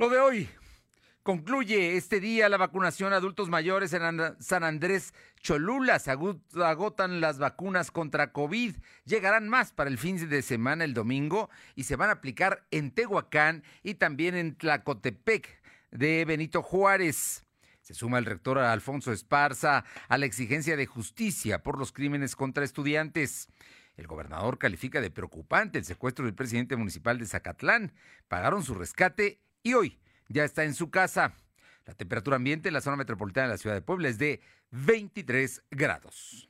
Lo de hoy. Concluye este día la vacunación a adultos mayores en San Andrés Cholula. Se agotan las vacunas contra COVID. Llegarán más para el fin de semana el domingo y se van a aplicar en Tehuacán y también en Tlacotepec de Benito Juárez. Se suma el rector Alfonso Esparza a la exigencia de justicia por los crímenes contra estudiantes. El gobernador califica de preocupante el secuestro del presidente municipal de Zacatlán. Pagaron su rescate y hoy ya está en su casa. La temperatura ambiente en la zona metropolitana de la ciudad de Puebla es de 23 grados.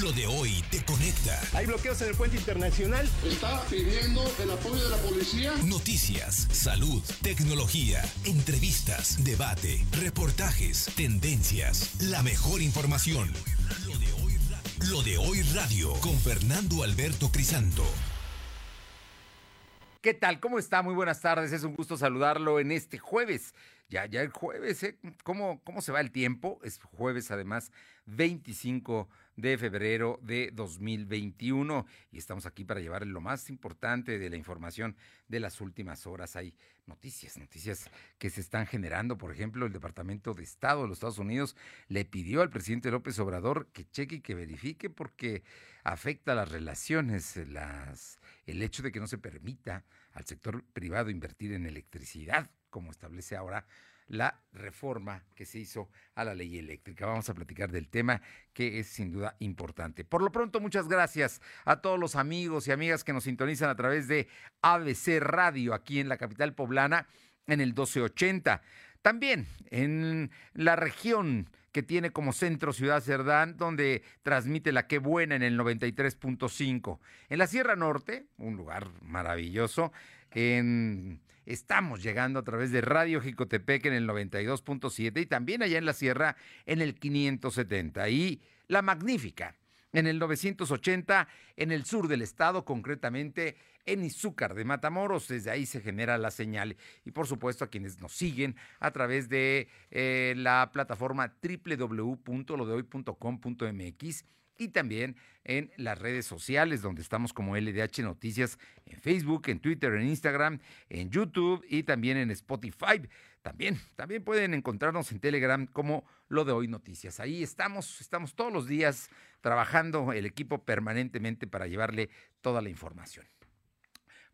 Lo de hoy te conecta. Hay bloqueos en el puente internacional. Está pidiendo el apoyo de la policía. Noticias, salud, tecnología, entrevistas, debate, reportajes, tendencias, la mejor información. Lo de hoy, Lo de hoy radio con Fernando Alberto Crisanto. ¿Qué tal? ¿Cómo está? Muy buenas tardes. Es un gusto saludarlo en este jueves. Ya, ya el jueves, ¿eh? ¿Cómo, ¿Cómo se va el tiempo? Es jueves, además, 25 de febrero de 2021 y estamos aquí para llevar lo más importante de la información de las últimas horas. Hay noticias, noticias que se están generando. Por ejemplo, el Departamento de Estado de los Estados Unidos le pidió al presidente López Obrador que cheque y que verifique porque afecta las relaciones, las, el hecho de que no se permita al sector privado invertir en electricidad, como establece ahora la reforma que se hizo a la ley eléctrica. Vamos a platicar del tema que es sin duda importante. Por lo pronto, muchas gracias a todos los amigos y amigas que nos sintonizan a través de ABC Radio aquí en la capital poblana en el 1280. También en la región que tiene como centro Ciudad Cerdán, donde transmite la Qué Buena en el 93.5. En la Sierra Norte, un lugar maravilloso, en Estamos llegando a través de Radio Jicotepec en el 92.7 y también allá en la Sierra en el 570. Y La Magnífica en el 980 en el sur del estado, concretamente en Izúcar de Matamoros. Desde ahí se genera la señal. Y por supuesto a quienes nos siguen a través de eh, la plataforma www.lodehoy.com.mx y también en las redes sociales donde estamos como LDH Noticias en Facebook, en Twitter, en Instagram, en YouTube y también en Spotify. También, también pueden encontrarnos en Telegram como lo de hoy noticias. Ahí estamos, estamos todos los días trabajando el equipo permanentemente para llevarle toda la información.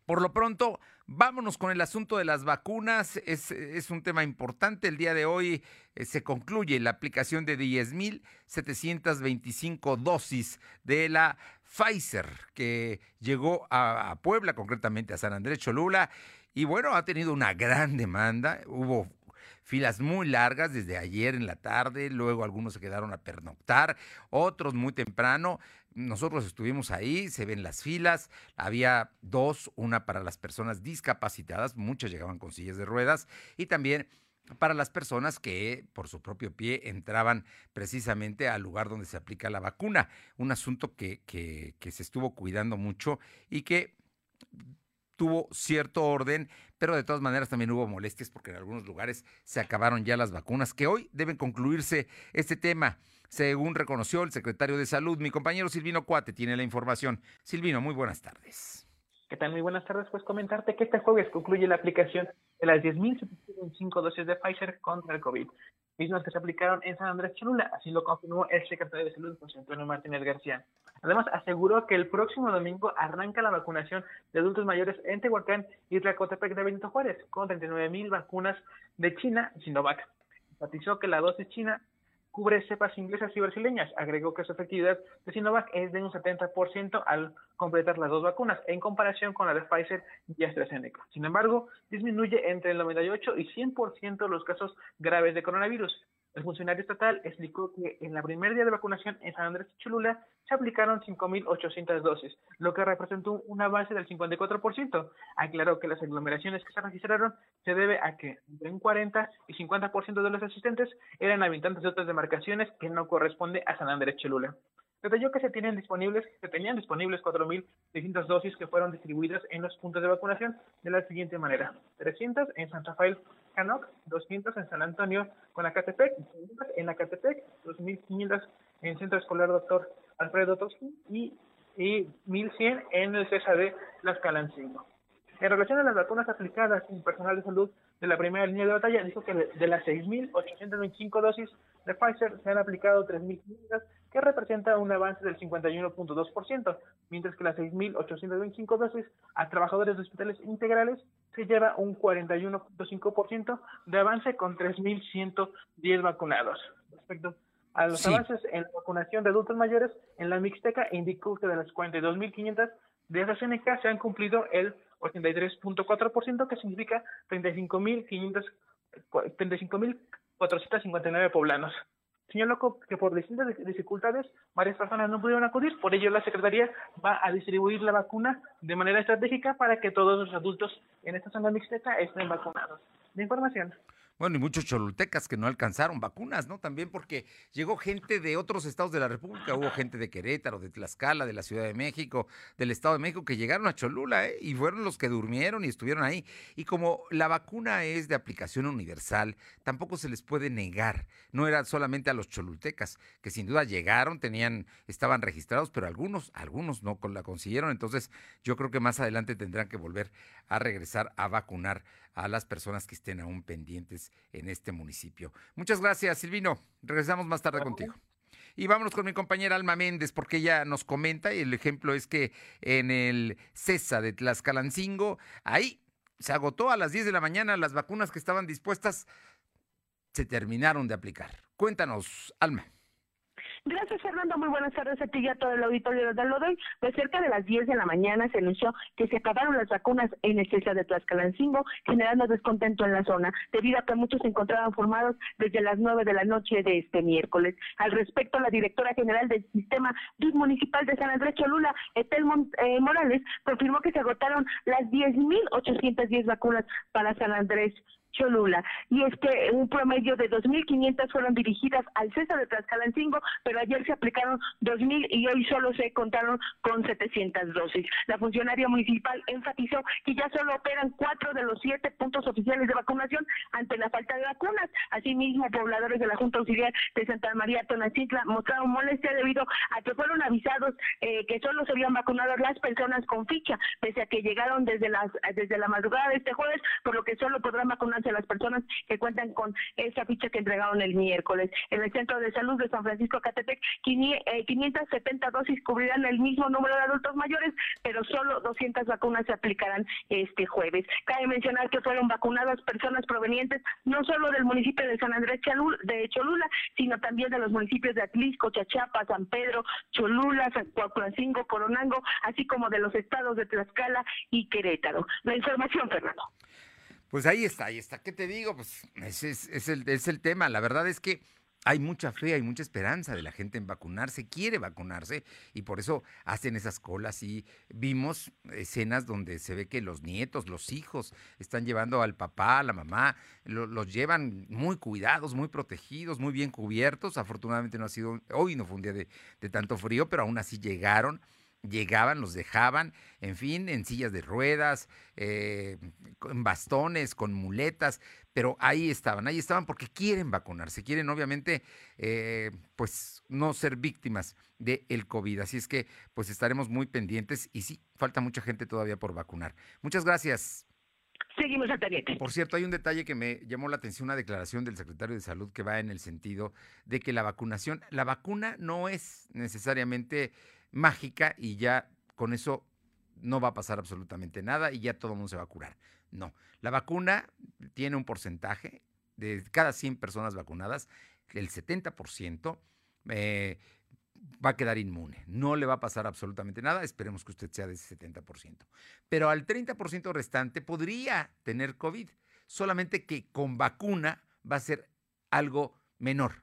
Por lo pronto, vámonos con el asunto de las vacunas. Es, un tema importante. El día de hoy eh, se concluye la aplicación de 10.725 dosis de la Pfizer que llegó a, a Puebla, concretamente a San Andrés Cholula. Y bueno, ha tenido una gran demanda. Hubo filas muy largas desde ayer en la tarde, luego algunos se quedaron a pernoctar, otros muy temprano. Nosotros estuvimos ahí, se ven las filas, había dos, una para las personas discapacitadas, muchas llegaban con sillas de ruedas, y también para las personas que por su propio pie entraban precisamente al lugar donde se aplica la vacuna. Un asunto que, que, se estuvo cuidando mucho y que tuvo cierto orden, pero de todas maneras también hubo molestias porque en algunos lugares se acabaron ya las vacunas, que hoy deben concluirse este tema según reconoció el secretario de Salud. Mi compañero Silvino Cuate tiene la información. Silvino, muy buenas tardes. ¿Qué? Muy buenas tardes. Pues comentarte que este jueves concluye la aplicación de las 10.705 dosis de Pfizer contra el COVID, mismas que se aplicaron en San Andrés Cholula, así lo confirmó el secretario de Salud, José Antonio Martínez García. Además, aseguró que el próximo domingo arranca la vacunación de adultos mayores en Tehuacán y Tlacotepec de Benito Juárez, con 39.000 vacunas de China Sinovac. Enfatizó que la dosis china cubre cepas inglesas y brasileñas. Agregó que su efectividad de Sinovac es de un 70% al completar las dos vacunas, en comparación con la de Pfizer y AstraZeneca. Sin embargo, disminuye entre el 98 y 100% los casos graves de coronavirus. El funcionario estatal explicó que en la primer día de vacunación en San Andrés Cholula se aplicaron 5.800 dosis, lo que representó un avance del 54%. Aclaró que las aglomeraciones que se registraron se debe a que entre un 40 y 50% de los asistentes eran habitantes de otras demarcaciones que no corresponde a San Andrés Cholula. Detalló que se tienen disponibles, se tenían disponibles 4.600 dosis que fueron distribuidas en los puntos de vacunación de la siguiente manera: 300 en Santa Rafael Canoc, 200 en San Antonio con Acatepec, en Acatepec, 2.500 en Centro Escolar Doctor Alfredo Toschi y, y 1.100 en el CSAD Las Calancingo. En relación a las vacunas aplicadas en personal de salud de la primera línea de batalla, dijo que de las 6.825 dosis de Pfizer se han aplicado 3.500, que representa un avance del 51.2%, mientras que las 6.825 dosis a trabajadores de hospitales integrales se lleva un 41.5% de avance con 3.110 vacunados. Respecto a los avances en la vacunación de adultos mayores, en la Mixteca indicó que de las 42.500 de AstraZeneca se han cumplido el 83.4%, que significa 35.500 35.459 poblanos. Señaló que por distintas dificultades varias personas no pudieron acudir, por ello la Secretaría va a distribuir la vacuna de manera estratégica para que todos los adultos en esta zona mixteca estén vacunados. De información. Bueno, y muchos cholultecas que no alcanzaron vacunas, ¿no? También porque llegó gente de otros estados de la República, hubo gente de Querétaro, de Tlaxcala, de la Ciudad de México, del Estado de México, que llegaron a Cholula, ¿eh? Y fueron los que durmieron y estuvieron ahí. Y como la vacuna es de aplicación universal, tampoco se les puede negar. No era solamente a los cholultecas, que sin duda llegaron, tenían, estaban registrados, pero algunos, algunos no la consiguieron. Entonces, yo creo que más adelante tendrán que volver a regresar a vacunar a las personas que estén aún pendientes en este municipio. Muchas gracias, Silvino. Regresamos más tarde contigo. Y vámonos con mi compañera Alma Méndez, porque ella nos comenta, y el ejemplo es que en el CESA de Tlaxcalancingo, ahí se agotó a las 10 de la mañana las vacunas que estaban dispuestas, se terminaron de aplicar. Cuéntanos, Alma. Gracias, Fernando. Muy buenas tardes a ti y a todo el auditorio de Lodoy. Pues cerca de las 10 de la mañana se anunció que se acabaron las vacunas en el de Tlaxcalancingo, generando descontento en la zona, debido a que muchos se encontraban formados desde las 9 de la noche de este miércoles. Al respecto, la directora general del Sistema Municipal de San Andrés Cholula, Etel eh, Morales, confirmó que se agotaron las 10.810 vacunas para San Andrés Cholula. Y es que un promedio de 2.500 fueron dirigidas al César de Tlaxcalancingo, pero ayer se aplicaron 2.000 y hoy solo se contaron con 700 dosis. La funcionaria municipal enfatizó que ya solo operan cuatro de los siete puntos oficiales de vacunación ante la falta de vacunas. Asimismo, pobladores de la Junta Auxiliar de Santa María Tonacitla mostraron molestia debido a que fueron avisados eh, que solo se habían vacunado las personas con ficha, pese a que llegaron desde las desde la madrugada de este jueves, por lo que solo podrán vacunar a las personas que cuentan con esa ficha que entregaron el miércoles. En el Centro de Salud de San Francisco Catepec, 570 eh, dosis cubrirán el mismo número de adultos mayores, pero solo 200 vacunas se aplicarán este jueves. Cabe mencionar que fueron vacunadas personas provenientes no solo del municipio de San Andrés de Cholula, sino también de los municipios de Atlisco, Chachapa, San Pedro, Cholula, San Francisco, Coronango, así como de los estados de Tlaxcala y Querétaro. La información, Fernando. Pues ahí está, ahí está. ¿Qué te digo? Pues ese es, el, es el tema. La verdad es que hay mucha fe, hay mucha esperanza de la gente en vacunarse, quiere vacunarse y por eso hacen esas colas y vimos escenas donde se ve que los nietos, los hijos están llevando al papá, a la mamá, los llevan muy cuidados, muy protegidos, muy bien cubiertos. Afortunadamente no ha sido, hoy no fue un día de, de tanto frío, pero aún así llegaron llegaban, los dejaban, en fin, en sillas de ruedas, eh, en bastones, con muletas, pero ahí estaban, ahí estaban porque quieren vacunarse, quieren obviamente, eh, pues, no ser víctimas del el COVID. Así es que, pues, estaremos muy pendientes y sí, falta mucha gente todavía por vacunar. Muchas gracias. Seguimos al pendiente. Por cierto, hay un detalle que me llamó la atención, una declaración del secretario de Salud que va en el sentido de que la vacunación, la vacuna no es necesariamente mágica y ya con eso no va a pasar absolutamente nada y ya todo el mundo se va a curar. No, la vacuna tiene un porcentaje de cada 100 personas vacunadas, el 70% eh, va a quedar inmune. No le va a pasar absolutamente nada. Esperemos que usted sea de ese 70%. Pero al 30% restante podría tener COVID, solamente que con vacuna va a ser algo menor.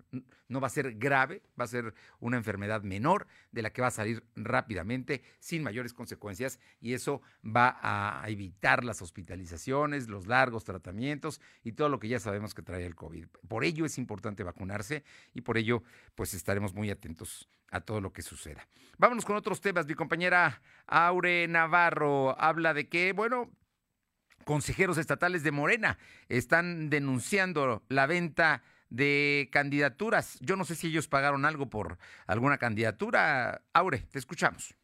No va a ser grave, va a ser una enfermedad menor de la que va a salir rápidamente sin mayores consecuencias y eso va a evitar las hospitalizaciones, los largos tratamientos y todo lo que ya sabemos que trae el COVID. Por ello es importante vacunarse y por ello pues estaremos muy atentos a todo lo que suceda. Vámonos con otros temas. Mi compañera Aure Navarro habla de que, bueno, consejeros estatales de Morena están denunciando la venta de candidaturas. Yo no sé si ellos pagaron algo por alguna candidatura. Aure, te escuchamos.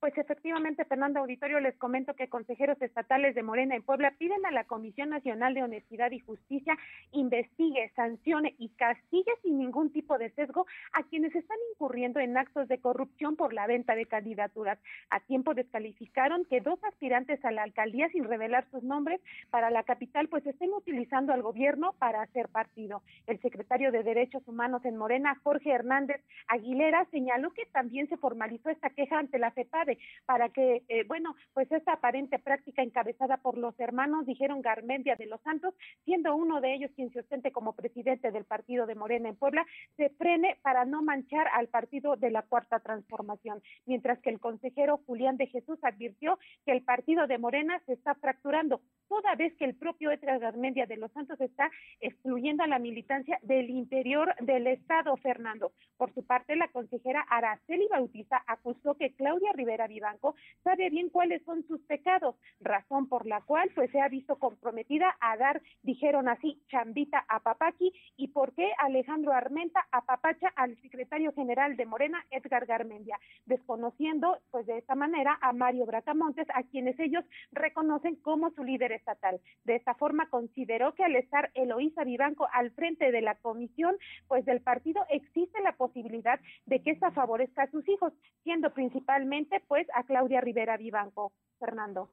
Pues efectivamente, Fernando Auditorio, les comento que consejeros estatales de Morena en Puebla piden a la Comisión Nacional de Honestidad y Justicia investigue, sancione y castigue sin ningún tipo de sesgo a quienes están incurriendo en actos de corrupción por la venta de candidaturas. A tiempo descalificaron que dos aspirantes a la alcaldía, sin revelar sus nombres, para la capital, pues estén utilizando al gobierno para hacer partido. El secretario de Derechos Humanos en Morena, Jorge Hernández Aguilera, señaló que también se formalizó esta queja ante la FEPAD para que, eh, bueno, pues esta aparente práctica encabezada por los hermanos, dijeron Garmendia de los Santos, siendo uno de ellos quien se ostente como presidente del partido de Morena en Puebla, se frene para no manchar al partido de la Cuarta Transformación, mientras que el consejero Julián de Jesús advirtió que el partido de Morena se está fracturando, toda vez que el propio Edgar Garmendia de los Santos está excluyendo a la militancia del interior del Estado, Fernando. Por su parte, la consejera Araceli Bautista acusó que Claudia Rivera Vivanco sabe bien cuáles son sus pecados, razón por la cual pues se ha visto comprometida a dar, dijeron así, chambita a Papaki y por qué Alejandro Armenta apapacha al secretario general de Morena, Edgar Garmendia, desconociendo pues de esta manera a Mario Bracamontes, a quienes ellos reconocen como su líder estatal. De esta forma consideró que al estar Eloísa Vivanco al frente de la comisión, pues del partido existe la posibilidad de que esta favorezca a sus hijos, siendo principalmente pues a Claudia Rivera Vivanco. Fernando.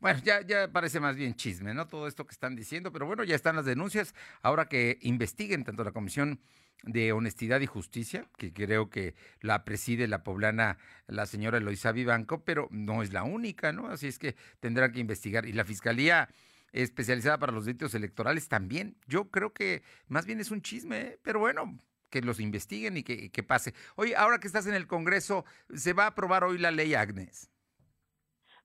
Bueno, ya, ya parece más bien chisme, ¿no? Todo esto que están diciendo, pero bueno, ya están las denuncias. Ahora que investiguen tanto la Comisión de Honestidad y Justicia, que creo que la preside la poblana, la señora Eloisa Vivanco, pero no es la única, ¿no? Así es que tendrán que investigar. Y la Fiscalía especializada para los delitos electorales también. Yo creo que más bien es un chisme, ¿eh? pero bueno, que los investiguen y que, pase. Oye, ahora que estás en el Congreso, ¿se va a aprobar hoy la ley Agnes?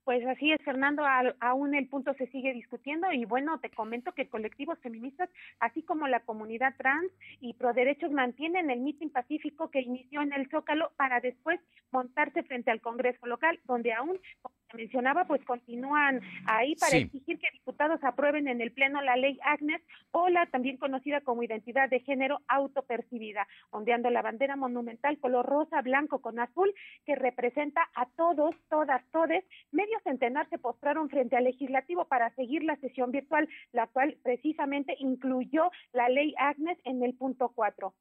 Pues así es, Fernando, aún el punto se sigue discutiendo y bueno, te comento que colectivos feministas, así como la comunidad trans y pro derechos mantienen el mitin pacífico que inició en el Zócalo para después montarse frente al Congreso local, donde aún, mencionaba, pues continúan ahí para exigir que diputados aprueben en el Pleno la ley Agnes o la también conocida como identidad de género autopercibida, ondeando la bandera monumental color rosa, blanco con azul que representa a todos, todas, todes, medio centenar se postraron frente al legislativo para seguir la sesión virtual, la cual precisamente incluyó la ley Agnes en el punto cuatro.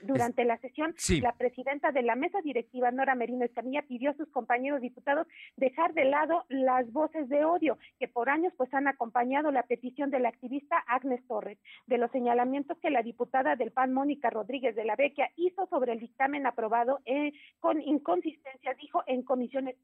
Durante la sesión, la presidenta de la mesa directiva, Nora Merino Escamilla, pidió a sus compañeros diputados dejar de lado las voces de odio que por años pues han acompañado la petición de la activista Agnes Torres, de los señalamientos que la diputada del PAN, Mónica Rodríguez de la Vecchia, hizo sobre el dictamen aprobado eh, con inconsistencia, dijo en comisiones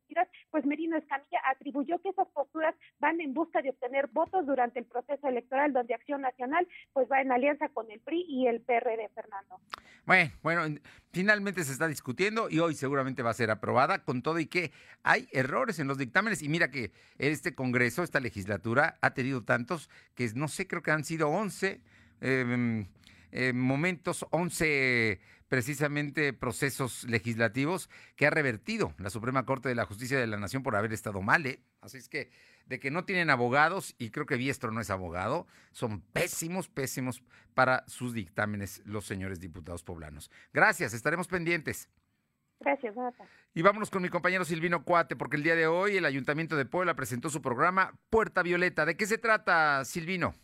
pues Merino Escamilla atribuyó que esas posturas van en busca de obtener votos durante el proceso electoral donde Acción Nacional pues va en alianza con el PRI y el PRD, Fernando. Bueno, bueno, finalmente se está discutiendo y hoy seguramente va a ser aprobada con todo y que hay errores en los dictámenes. Y mira que este Congreso, esta legislatura, ha tenido tantos que no sé, creo que han sido 11 em, eh, momentos, 11 precisamente procesos legislativos que ha revertido la Suprema Corte de la Justicia de la Nación por haber estado mal. ¿eh? Así es que de que no tienen abogados, y creo que Biestro no es abogado, son pésimos, pésimos para sus dictámenes los señores diputados poblanos. Gracias, estaremos pendientes. Gracias. Y vámonos con mi compañero Silvino Cuate, porque el día de hoy el Ayuntamiento de Puebla presentó su programa Puerta Violeta. ¿De qué se trata, Silvino?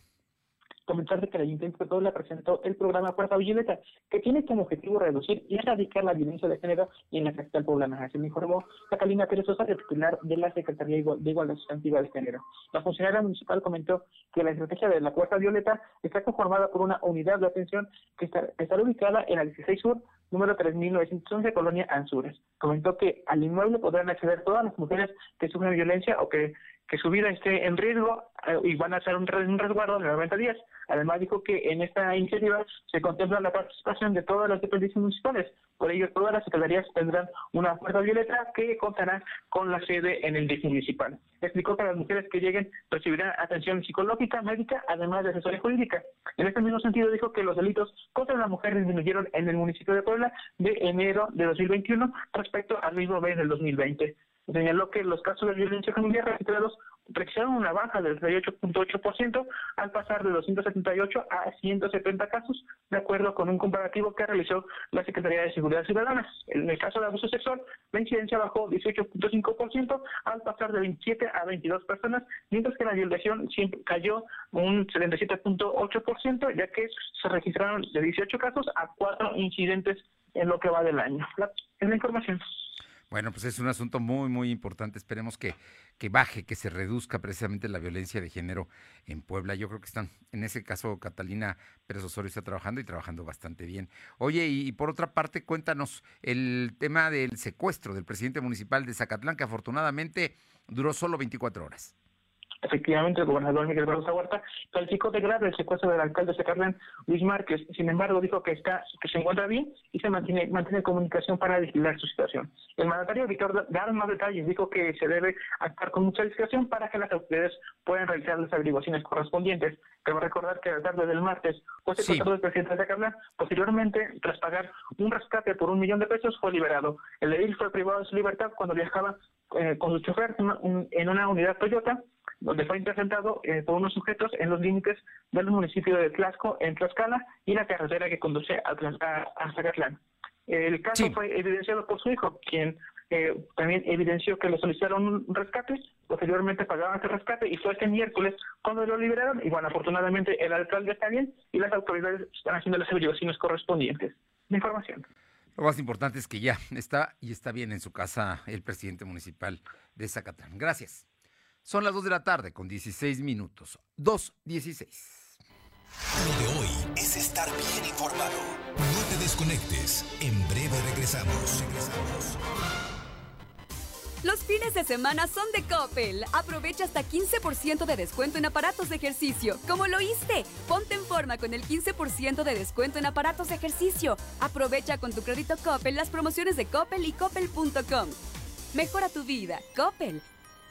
Comentar que el Ayuntamiento de Puebla presentó el programa Puerta Violeta, que tiene como objetivo reducir y erradicar la violencia de género en la capital poblana. Así me informó Catalina Pérez Sosa, titular de la Secretaría de Igualdad Sustantiva de Género. La funcionaria municipal comentó que la estrategia de la Puerta Violeta está conformada por una unidad de atención que está, estará ubicada en la 16 Sur, número 3911, Colonia Anzures. Comentó que al inmueble podrán acceder todas las mujeres que sufren violencia o que que su vida esté en riesgo eh, y van a hacer un, resguardo de 90 días. Además dijo que en esta iniciativa se contempla la participación de todas las dependencias municipales. Por ello, todas las secretarías tendrán una puerta violeta que contará con la sede en el DIF municipal. Explicó que las mujeres que lleguen recibirán atención psicológica, médica, además de asesoría jurídica. En este mismo sentido, dijo que los delitos contra la mujer disminuyeron en el municipio de Puebla de enero de 2021 respecto al mismo mes del 2020 señaló que los casos de violencia familiar registrados registraron una baja del 38.8% al pasar de 278 a 170 casos, de acuerdo con un comparativo que realizó la Secretaría de Seguridad Ciudadana. En el caso de abuso sexual, la incidencia bajó 18.5% al pasar de 27 a 22 personas, mientras que la violación cayó un 77.8%, ya que se registraron de 18 casos a 4 incidentes en lo que va del año. Es la información. Bueno, pues es un asunto muy, muy importante. Esperemos que, que baje, que se reduzca precisamente la violencia de género en Puebla. Yo creo que están, en ese caso, Catalina Pérez Osorio está trabajando y trabajando bastante bien. Oye, y, por otra parte, cuéntanos el tema del secuestro del presidente municipal de Zacatlán, que afortunadamente duró solo 24 horas. Efectivamente, el gobernador Miguel Barroso Huerta calificó de grave el secuestro del alcalde de Carlán, Luis Márquez. Sin embargo, dijo que está que se encuentra bien y se mantiene mantiene comunicación para vigilar su situación. El mandatario Víctor dar más detalles, dijo que se debe actuar con mucha discreción para que las autoridades puedan realizar las averiguaciones correspondientes. Cabe recordar que la tarde del martes fue secuestrado el presidente de Carlán. Posteriormente, tras pagar un rescate por un millón de pesos, fue liberado. El edil fue privado de su libertad cuando viajaba eh, con su chofer en una unidad Toyota donde fue interceptado eh, por unos sujetos en los límites del municipio de Tlaxco, en Tlaxcala, y la carretera que conduce a, a, Zacatlán. El caso fue evidenciado por su hijo, quien eh, también evidenció que le solicitaron un rescate, posteriormente pagaban ese rescate y fue este miércoles cuando lo liberaron y bueno, afortunadamente el alcalde está bien y las autoridades están haciendo las averiguaciones correspondientes. La información. Lo más importante es que ya está y está bien en su casa el presidente municipal de Zacatlán. Gracias. Son las 2 de la tarde con 16 minutos. 2.16. Lo de hoy es estar bien informado. No te desconectes. En breve regresamos. Regresamos. Los fines de semana son de Coppel. Aprovecha hasta 15% de descuento en aparatos de ejercicio. ¿Cómo lo oíste? Ponte en forma con el 15% de descuento en aparatos de ejercicio. Aprovecha con tu crédito Coppel las promociones de Coppel y Coppel.com. Mejora tu vida. Coppel.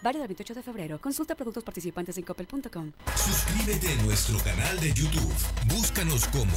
Válido del 28 de febrero. Consulta productos participantes en coppel.com. Suscríbete a nuestro canal de YouTube. Búscanos como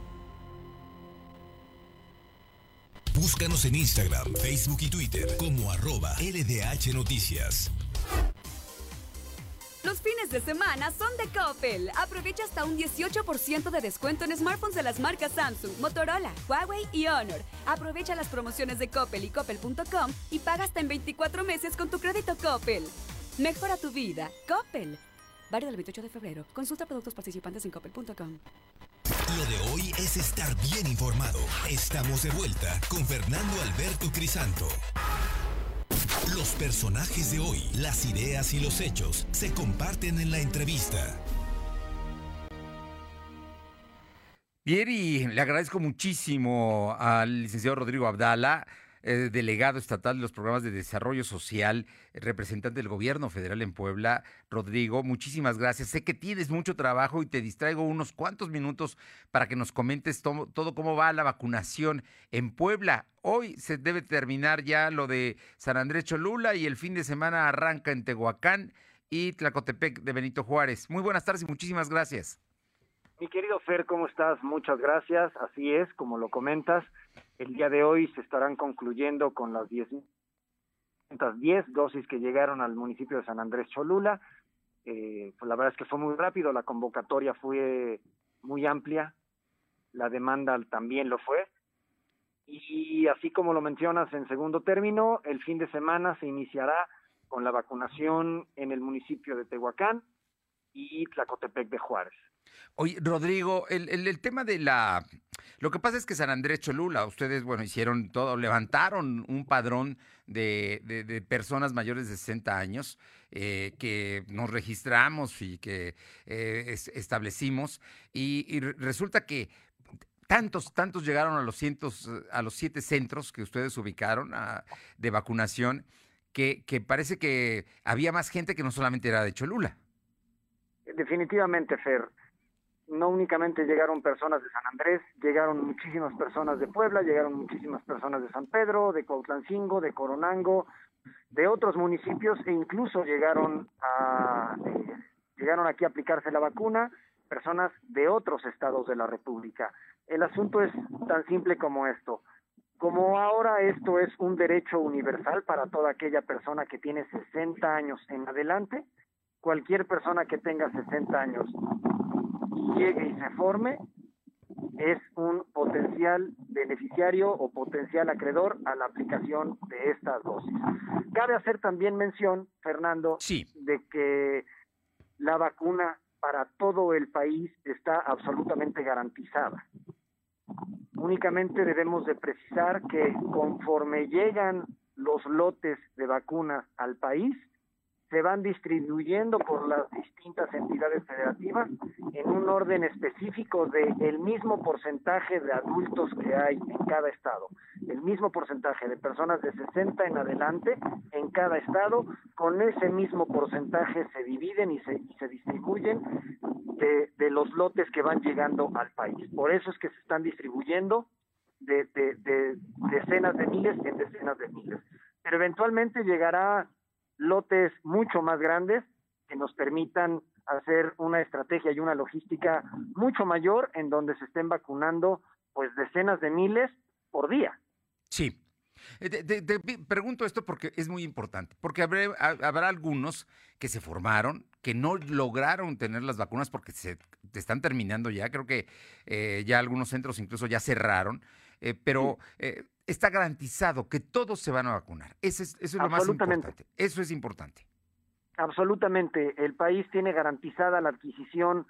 Búscanos en Instagram, Facebook y Twitter como arroba LDH Noticias. Los fines de semana son de Coppel. Aprovecha hasta un 18% de descuento en smartphones de las marcas Samsung, Motorola, Huawei y Honor. Aprovecha las promociones de Coppel y Coppel.com y paga hasta en 24 meses con tu crédito Coppel. Mejora tu vida. Coppel. Válido del 28 de febrero. Consulta productos participantes en coppel.com. Lo de hoy es estar bien informado. Estamos de vuelta con Fernando Alberto Crisanto. Los personajes de hoy, las ideas y los hechos se comparten en la entrevista. Bien, y le agradezco muchísimo al licenciado Rodrigo Abdala, eh, delegado estatal de los programas de desarrollo social, eh, representante del gobierno federal en Puebla. Rodrigo, muchísimas gracias. Sé que tienes mucho trabajo y te distraigo unos cuantos minutos para que nos comentes to- todo cómo va la vacunación en Puebla. Hoy se debe terminar ya lo de San Andrés Cholula y el fin de semana arranca en Tehuacán y Tlacotepec de Benito Juárez. Muy buenas tardes y muchísimas gracias. Mi querido Fer, ¿cómo estás? Muchas gracias. Así es, como lo comentas, el día de hoy se estarán concluyendo con las 10 10 dosis que llegaron al municipio de San Andrés Cholula. Eh, pues la verdad es que fue muy rápido, la convocatoria fue muy amplia, la demanda también lo fue. Y así como lo mencionas en segundo término, el fin de semana se iniciará con la vacunación en el municipio de Tehuacán y Tlacotepec de Juárez. Oye, Rodrigo, el, el, tema de la... Lo que pasa es que San Andrés Cholula, ustedes, bueno, hicieron todo, levantaron un padrón de, de, personas mayores de 60 años eh, que nos registramos y que eh, es, establecimos, y, resulta que tantos, tantos llegaron a los, cientos, a los siete centros que ustedes ubicaron a, de vacunación, que, que parece que había más gente que no solamente era de Cholula. Definitivamente, Fer no únicamente llegaron personas de San Andrés, llegaron muchísimas personas de Puebla, llegaron muchísimas personas de San Pedro, de Cuautlancingo, de Coronango, de otros municipios e incluso llegaron a eh, llegaron aquí a aplicarse la vacuna personas de otros estados de la República. El asunto es tan simple como esto. Como ahora esto es un derecho universal para toda aquella persona que tiene 60 años en adelante, cualquier persona que tenga 60 años llegue y se forme, es un potencial beneficiario o potencial acreedor a la aplicación de estas dosis. Cabe hacer también mención, Fernando, sí. de que la vacuna para todo el país está absolutamente garantizada. Únicamente debemos de precisar que conforme llegan los lotes de vacunas al país, se van distribuyendo por las distintas entidades federativas en un orden específico de el mismo porcentaje de adultos que hay en cada estado, el mismo porcentaje de personas de 60 en adelante en cada estado, con ese mismo porcentaje se dividen y se, y se distribuyen de, de, los lotes que van llegando al país. Por eso es que se están distribuyendo de, de, de decenas de miles en decenas de miles. Pero eventualmente llegará lotes mucho más grandes que nos permitan hacer una estrategia y una logística mucho mayor en donde se estén vacunando pues decenas de miles por día. Sí. Te, te, te, pregunto esto porque es muy importante, porque habrá, habrá, algunos que se formaron, que no lograron tener las vacunas porque se están terminando ya, creo que eh, ya algunos centros incluso ya cerraron, eh, pero eh, está garantizado que todos se van a vacunar. Eso es, eso es lo más importante. Eso es importante. Absolutamente. El país tiene garantizada la adquisición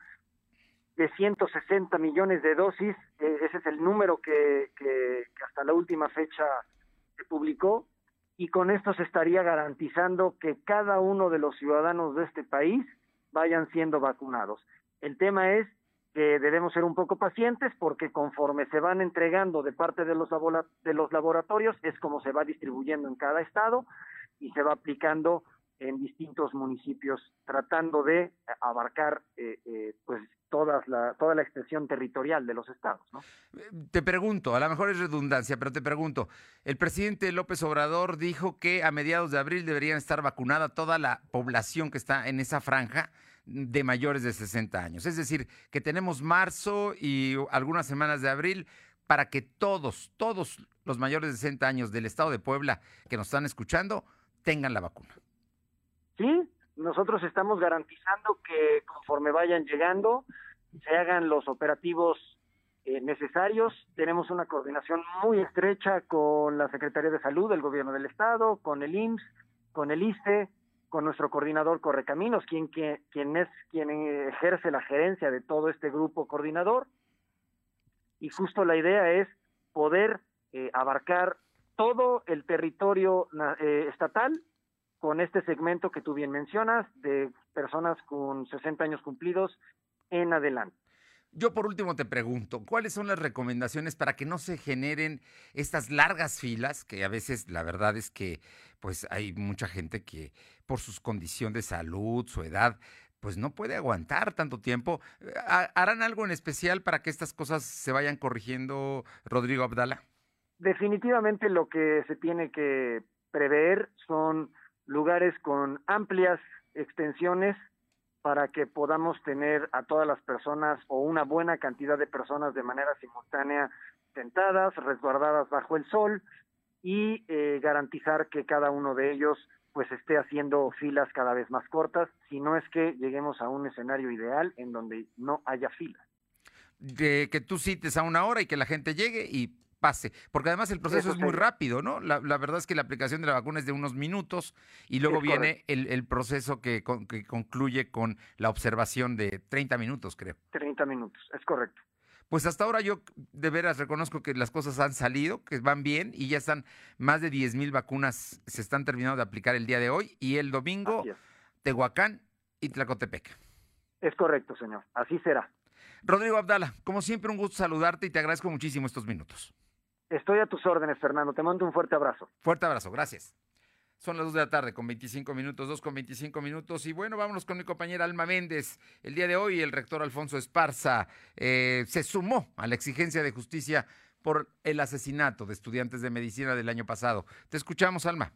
de 160 millones de dosis. Eh, ese es el número que, que, que hasta la última fecha se publicó. Y con esto se estaría garantizando que cada uno de los ciudadanos de este país vayan siendo vacunados. El tema es que debemos ser un poco pacientes porque conforme se van entregando de parte de los, de los laboratorios es como se va distribuyendo en cada estado y se va aplicando en distintos municipios tratando de abarcar eh, eh, pues todas la, toda la extensión territorial de los estados. ¿no? Te pregunto, a lo mejor es redundancia, pero te pregunto, el presidente López Obrador dijo que a mediados de abril deberían estar vacunada toda la población que está en esa franja de mayores de 60 años. Es decir, que tenemos marzo y algunas semanas de abril para que todos, todos los mayores de 60 años del estado de Puebla que nos están escuchando tengan la vacuna. Sí, nosotros estamos garantizando que conforme vayan llegando, se hagan los operativos eh, necesarios. Tenemos una coordinación muy estrecha con la Secretaría de Salud del Gobierno del Estado, con el IMSS, con el ISTE, con nuestro coordinador Correcaminos, quien, quien, es quien ejerce la gerencia de todo este grupo coordinador. Y justo la idea es poder eh, abarcar todo el territorio eh, estatal con este segmento que tú bien mencionas de personas con 60 años cumplidos en adelante. Yo por último te pregunto, ¿cuáles son las recomendaciones para que no se generen estas largas filas, que a veces la verdad es que pues hay mucha gente que por su condición de salud, su edad, pues no puede aguantar tanto tiempo. ¿Harán algo en especial para que estas cosas se vayan corrigiendo, Rodrigo Abdala? Definitivamente lo que se tiene que prever son lugares con amplias extensiones para que podamos tener a todas las personas o una buena cantidad de personas de manera simultánea sentadas, resguardadas bajo el sol y eh, garantizar que cada uno de ellos pues esté haciendo filas cada vez más cortas, si no es que lleguemos a un escenario ideal en donde no haya filas. De que tú cites a una hora y que la gente llegue y pase, porque además el proceso Eso es muy sí. rápido, ¿no? La, la verdad es que la aplicación de la vacuna es de unos minutos y luego Es viene el, el proceso que, con- que concluye con la observación de 30 minutos, creo. 30 minutos, es correcto. Pues hasta ahora yo de veras reconozco que las cosas han salido, que van bien y ya están más de 10 mil vacunas, se están terminando de aplicar el día de hoy y el domingo. Tehuacán y Tlacotepec. Es correcto, señor. Así será. Rodrigo Abdala, como siempre un gusto saludarte y te agradezco muchísimo estos minutos. Estoy a tus órdenes, Fernando. Te mando un fuerte abrazo. Fuerte abrazo, gracias. Son las 2 de la tarde con 25 minutos, 2 con 25 minutos. Y bueno, vámonos con mi compañera Alma Méndez. El día de hoy el rector Alfonso Esparza eh, se sumó a la exigencia de justicia por el asesinato de estudiantes de medicina del año pasado. Te escuchamos, Alma.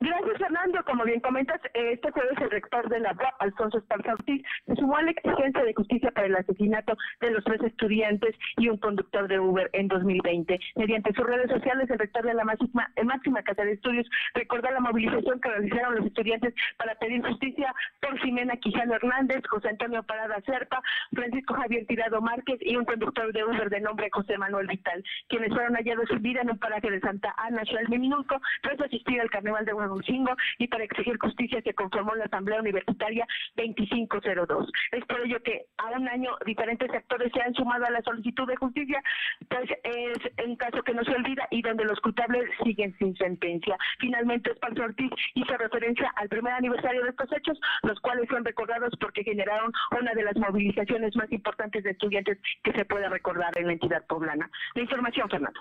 Gracias, Fernando. Como bien comentas, este jueves el rector de la UAP, Alfonso Esparza Ortiz, se sumó a la exigencia de justicia para el asesinato de los tres estudiantes y un conductor de Uber en 2020. Mediante sus redes sociales, el rector de la máxima, eh, máxima Casa de Estudios recordó la movilización que realizaron los estudiantes para pedir justicia por Ximena Quijano Hernández, José Antonio Parada Serpa, Francisco Javier Tirado Márquez y un conductor de Uber de nombre José Manuel Vital, quienes fueron hallados sin vida en un paraje de Santa Ana, del Minulco, tras asistir al Carnaval de Huehuetenango y para exigir justicia se conformó la Asamblea Universitaria 2502. Es por ello que a un año diferentes actores se han sumado a la solicitud de justicia, pues es un caso que no se olvida y donde los culpables siguen sin sentencia. Finalmente, Esparza Ortiz hizo referencia al primer aniversario de estos hechos, los cuales son recordados porque generaron una de las movilizaciones más importantes de estudiantes que se puede recordar en la entidad poblana. La información, Fernando.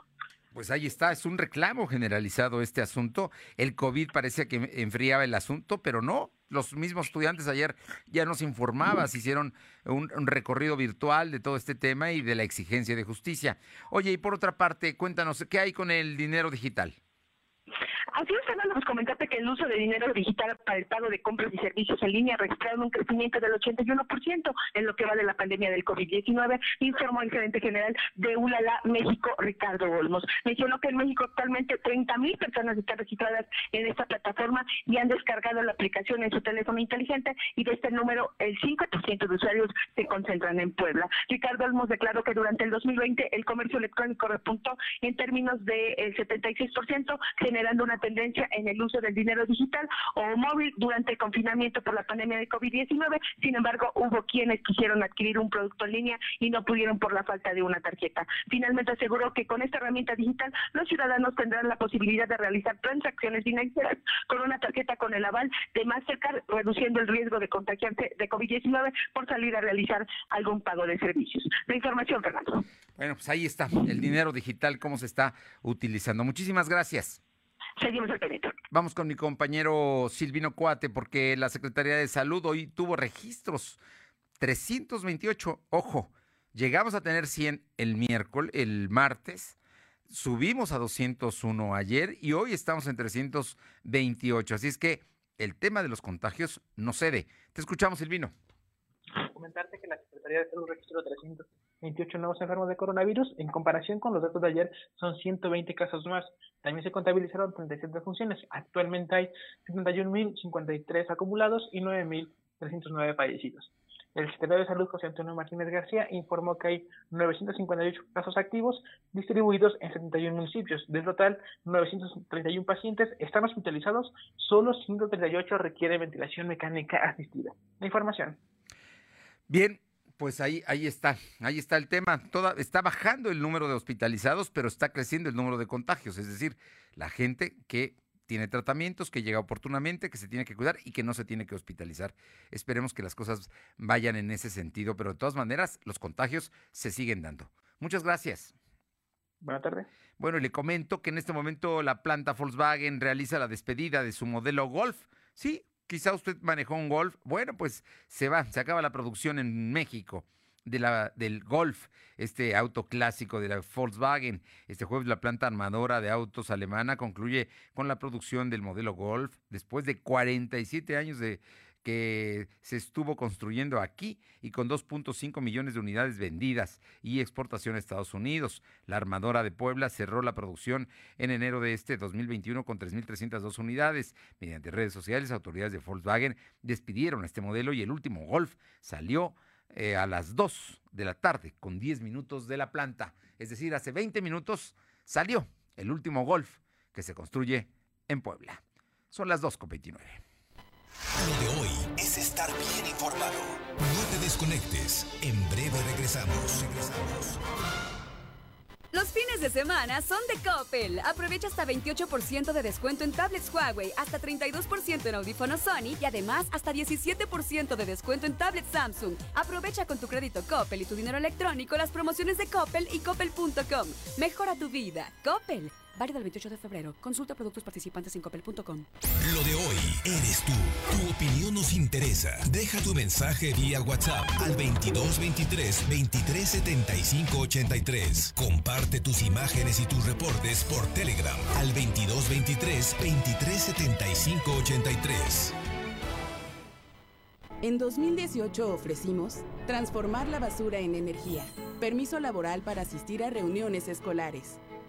Pues ahí está, es un reclamo generalizado este asunto. El COVID parecía que enfriaba el asunto, pero no. Los mismos estudiantes ayer ya nos informaban, se hicieron un, un recorrido virtual de todo este tema y de la exigencia de justicia. Oye, y por otra parte, cuéntanos, ¿qué hay con el dinero digital? Así es, Fernando, pues comentarte que el uso de dinero digital para el pago de compras y servicios en línea registraron un crecimiento del 81% en lo que va de la pandemia del COVID-19, informó el gerente general de Ulala México, Ricardo Olmos. Mencionó que en México actualmente 30 mil personas están registradas en esta plataforma y han descargado la aplicación en su teléfono inteligente y de este número el 5% de usuarios se concentran en Puebla. Ricardo Olmos declaró que durante el 2020 el comercio electrónico repuntó en términos del 76%, generando una tendencia en el uso del dinero digital o móvil durante el confinamiento por la pandemia de COVID-19. Sin embargo, hubo quienes quisieron adquirir un producto en línea y no pudieron por la falta de una tarjeta. Finalmente aseguró que con esta herramienta digital los ciudadanos tendrán la posibilidad de realizar transacciones financieras con una tarjeta con el aval de Mastercard, reduciendo el riesgo de contagiarse de COVID-19 por salir a realizar algún pago de servicios. La información, Fernando. Bueno, pues ahí está, el dinero digital, cómo se está utilizando. Muchísimas gracias. Seguimos al pendiente. Vamos con mi compañero Silvino Cuate, porque la Secretaría de Salud hoy tuvo registros 328. Ojo, llegamos a tener 100 el miércoles, el martes, subimos a 201 ayer y hoy estamos en 328. Así es que el tema de los contagios no cede. Te escuchamos, Silvino. Comentarte que la Secretaría de Salud registró 328 nuevos enfermos de coronavirus. En comparación con los datos de ayer, son 120 casos más. También se contabilizaron 37 funciones. Actualmente hay 71.053 acumulados y 9.309 fallecidos. El secretario de Salud, José Antonio Martínez García, informó que hay 958 casos activos distribuidos en 71 municipios. Del total, 931 pacientes están hospitalizados, solo 138 requieren ventilación mecánica asistida. La información. Bien, pues ahí, ahí está, ahí está el tema. Toda, está bajando el número de hospitalizados, pero está creciendo el número de contagios, es decir, la gente que tiene tratamientos, que llega oportunamente, que se tiene que cuidar y que no se tiene que hospitalizar. Esperemos que las cosas vayan en ese sentido, pero de todas maneras los contagios se siguen dando. Muchas gracias. Buenas tardes. Bueno, y le comento que en este momento la planta Volkswagen realiza la despedida de su modelo Golf. Sí, quizá usted manejó un Golf. Bueno, pues se va, se acaba la producción en México de la, del Golf, este auto clásico de la Volkswagen. Este jueves la planta armadora de autos alemana concluye con la producción del modelo Golf después de 47 años de que se estuvo construyendo aquí y con 2.5 millones de unidades vendidas y exportación a Estados Unidos. La armadora de Puebla cerró la producción en enero de este 2021 con 3.302 unidades. Mediante redes sociales, autoridades de Volkswagen despidieron este modelo y el último Golf salió eh, a las 2 de la tarde con 10 minutos de la planta. Es decir, hace 20 minutos salió el último Golf que se construye en Puebla. Son las 2.29. Lo de hoy es estar bien informado. No te desconectes. En breve regresamos. Regresamos. Los fines de semana son de Coppel. Aprovecha hasta 28% de descuento en tablets Huawei, hasta 32% en audífonos Sony y además hasta 17% de descuento en tablets Samsung. Aprovecha con tu crédito Coppel y tu dinero electrónico las promociones de Coppel y coppel.com. Mejora tu vida. Coppel. Válido el 28 de febrero. Consulta productos participantes en coppel.com. Lo de hoy eres tú. Tu opinión nos interesa. Deja tu mensaje vía WhatsApp al 2223 2375 83. Comparte tus imágenes y tus reportes por Telegram al 2223 2375 83. En 2018 ofrecimos transformar la basura en energía, permiso laboral para asistir a reuniones escolares,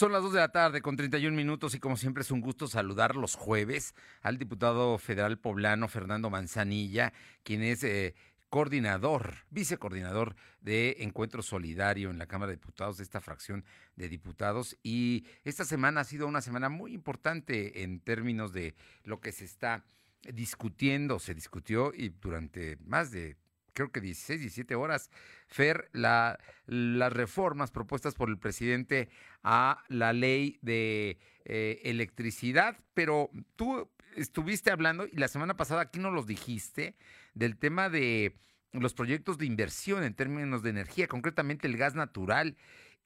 Son las 2 de la tarde con 31 minutos y como siempre es un gusto saludar los jueves al diputado federal poblano Fernando Manzanilla, quien es eh, coordinador, vicecoordinador de Encuentro Solidario en la Cámara de Diputados de esta fracción de diputados. Y esta semana ha sido una semana muy importante en términos de lo que se está discutiendo, se discutió y durante más de creo que 16, 17 horas, Fer, la, las reformas propuestas por el presidente a la ley de eh, electricidad, pero tú estuviste hablando y la semana pasada aquí no los dijiste del tema de los proyectos de inversión en términos de energía, concretamente el gas natural,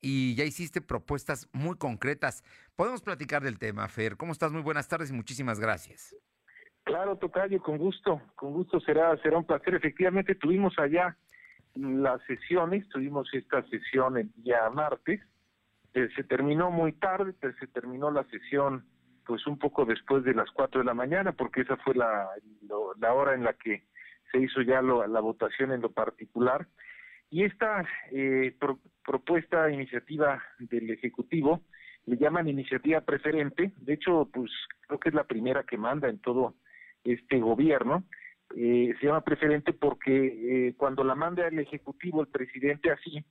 y ya hiciste propuestas muy concretas. Podemos platicar del tema, Fer. ¿Cómo estás? Muy buenas tardes y muchísimas gracias. Claro, Tocayo, con gusto, con gusto será, será un placer. Efectivamente, tuvimos allá las sesiones, tuvimos esta sesión el día martes, eh, se terminó muy tarde, se terminó la sesión pues un poco después de las cuatro de la mañana, porque esa fue la, la hora en la que se hizo ya la votación en lo particular. Y esta eh, propuesta, iniciativa del Ejecutivo, le llaman iniciativa preferente, de hecho, pues creo que es la primera que manda en todo este gobierno, eh, se llama preferente porque eh, cuando la manda el Ejecutivo, el presidente así,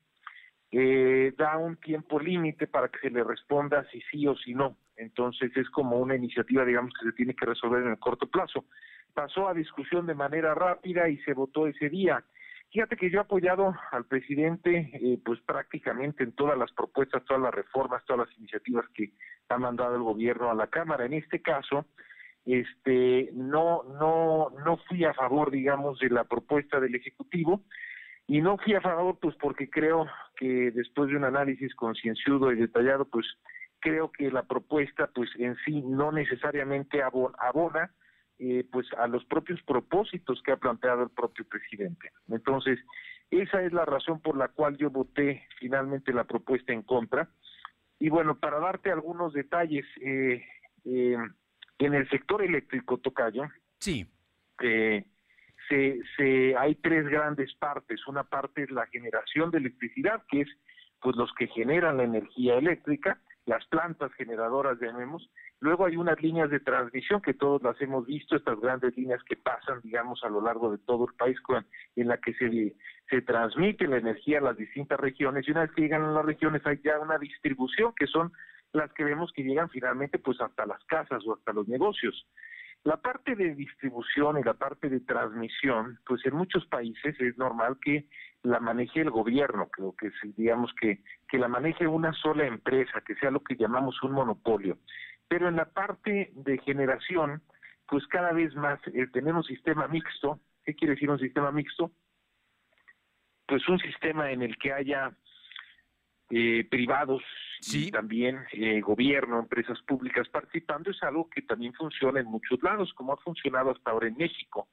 eh, da un tiempo límite para que se le responda si sí o si no. Entonces es como una iniciativa, digamos, que se tiene que resolver en el corto plazo. Pasó a discusión de manera rápida y se votó ese día. Fíjate que yo he apoyado al presidente, eh, pues prácticamente en todas las propuestas, todas las reformas, todas las iniciativas que ha mandado el gobierno a la Cámara. En este caso, este no no no fui a favor digamos de la propuesta del ejecutivo y no fui a favor pues porque creo que después de un análisis concienzudo y detallado pues creo que la propuesta pues en sí no necesariamente abona eh, pues a los propios propósitos que ha planteado el propio presidente. Entonces esa es la razón por la cual yo voté finalmente la propuesta en contra. Y bueno para darte algunos detalles eh, eh, en el sector eléctrico, Tocayo, sí. Eh, se, se, hay tres grandes partes. Una parte es la generación de electricidad, que es pues los que generan la energía eléctrica, las plantas generadoras, llamemos. Luego hay unas líneas de transmisión que todos las hemos visto, estas grandes líneas que pasan, digamos, a lo largo de todo el país, en la que se, se transmite la energía a las distintas regiones. Y una vez que llegan a las regiones hay ya una distribución, que son las que vemos que llegan finalmente pues hasta las casas o hasta los negocios. La parte de distribución y la parte de transmisión, pues en muchos países es normal que la maneje el gobierno, creo que digamos que, que la maneje una sola empresa, que sea lo que llamamos un monopolio. Pero en la parte de generación, pues cada vez más eh, tenemos sistema mixto. ¿Qué quiere decir un sistema mixto? Pues un sistema en el que haya eh, privados y también eh, gobierno, empresas públicas participando, es algo que también funciona en muchos lados, como ha funcionado hasta ahora en México.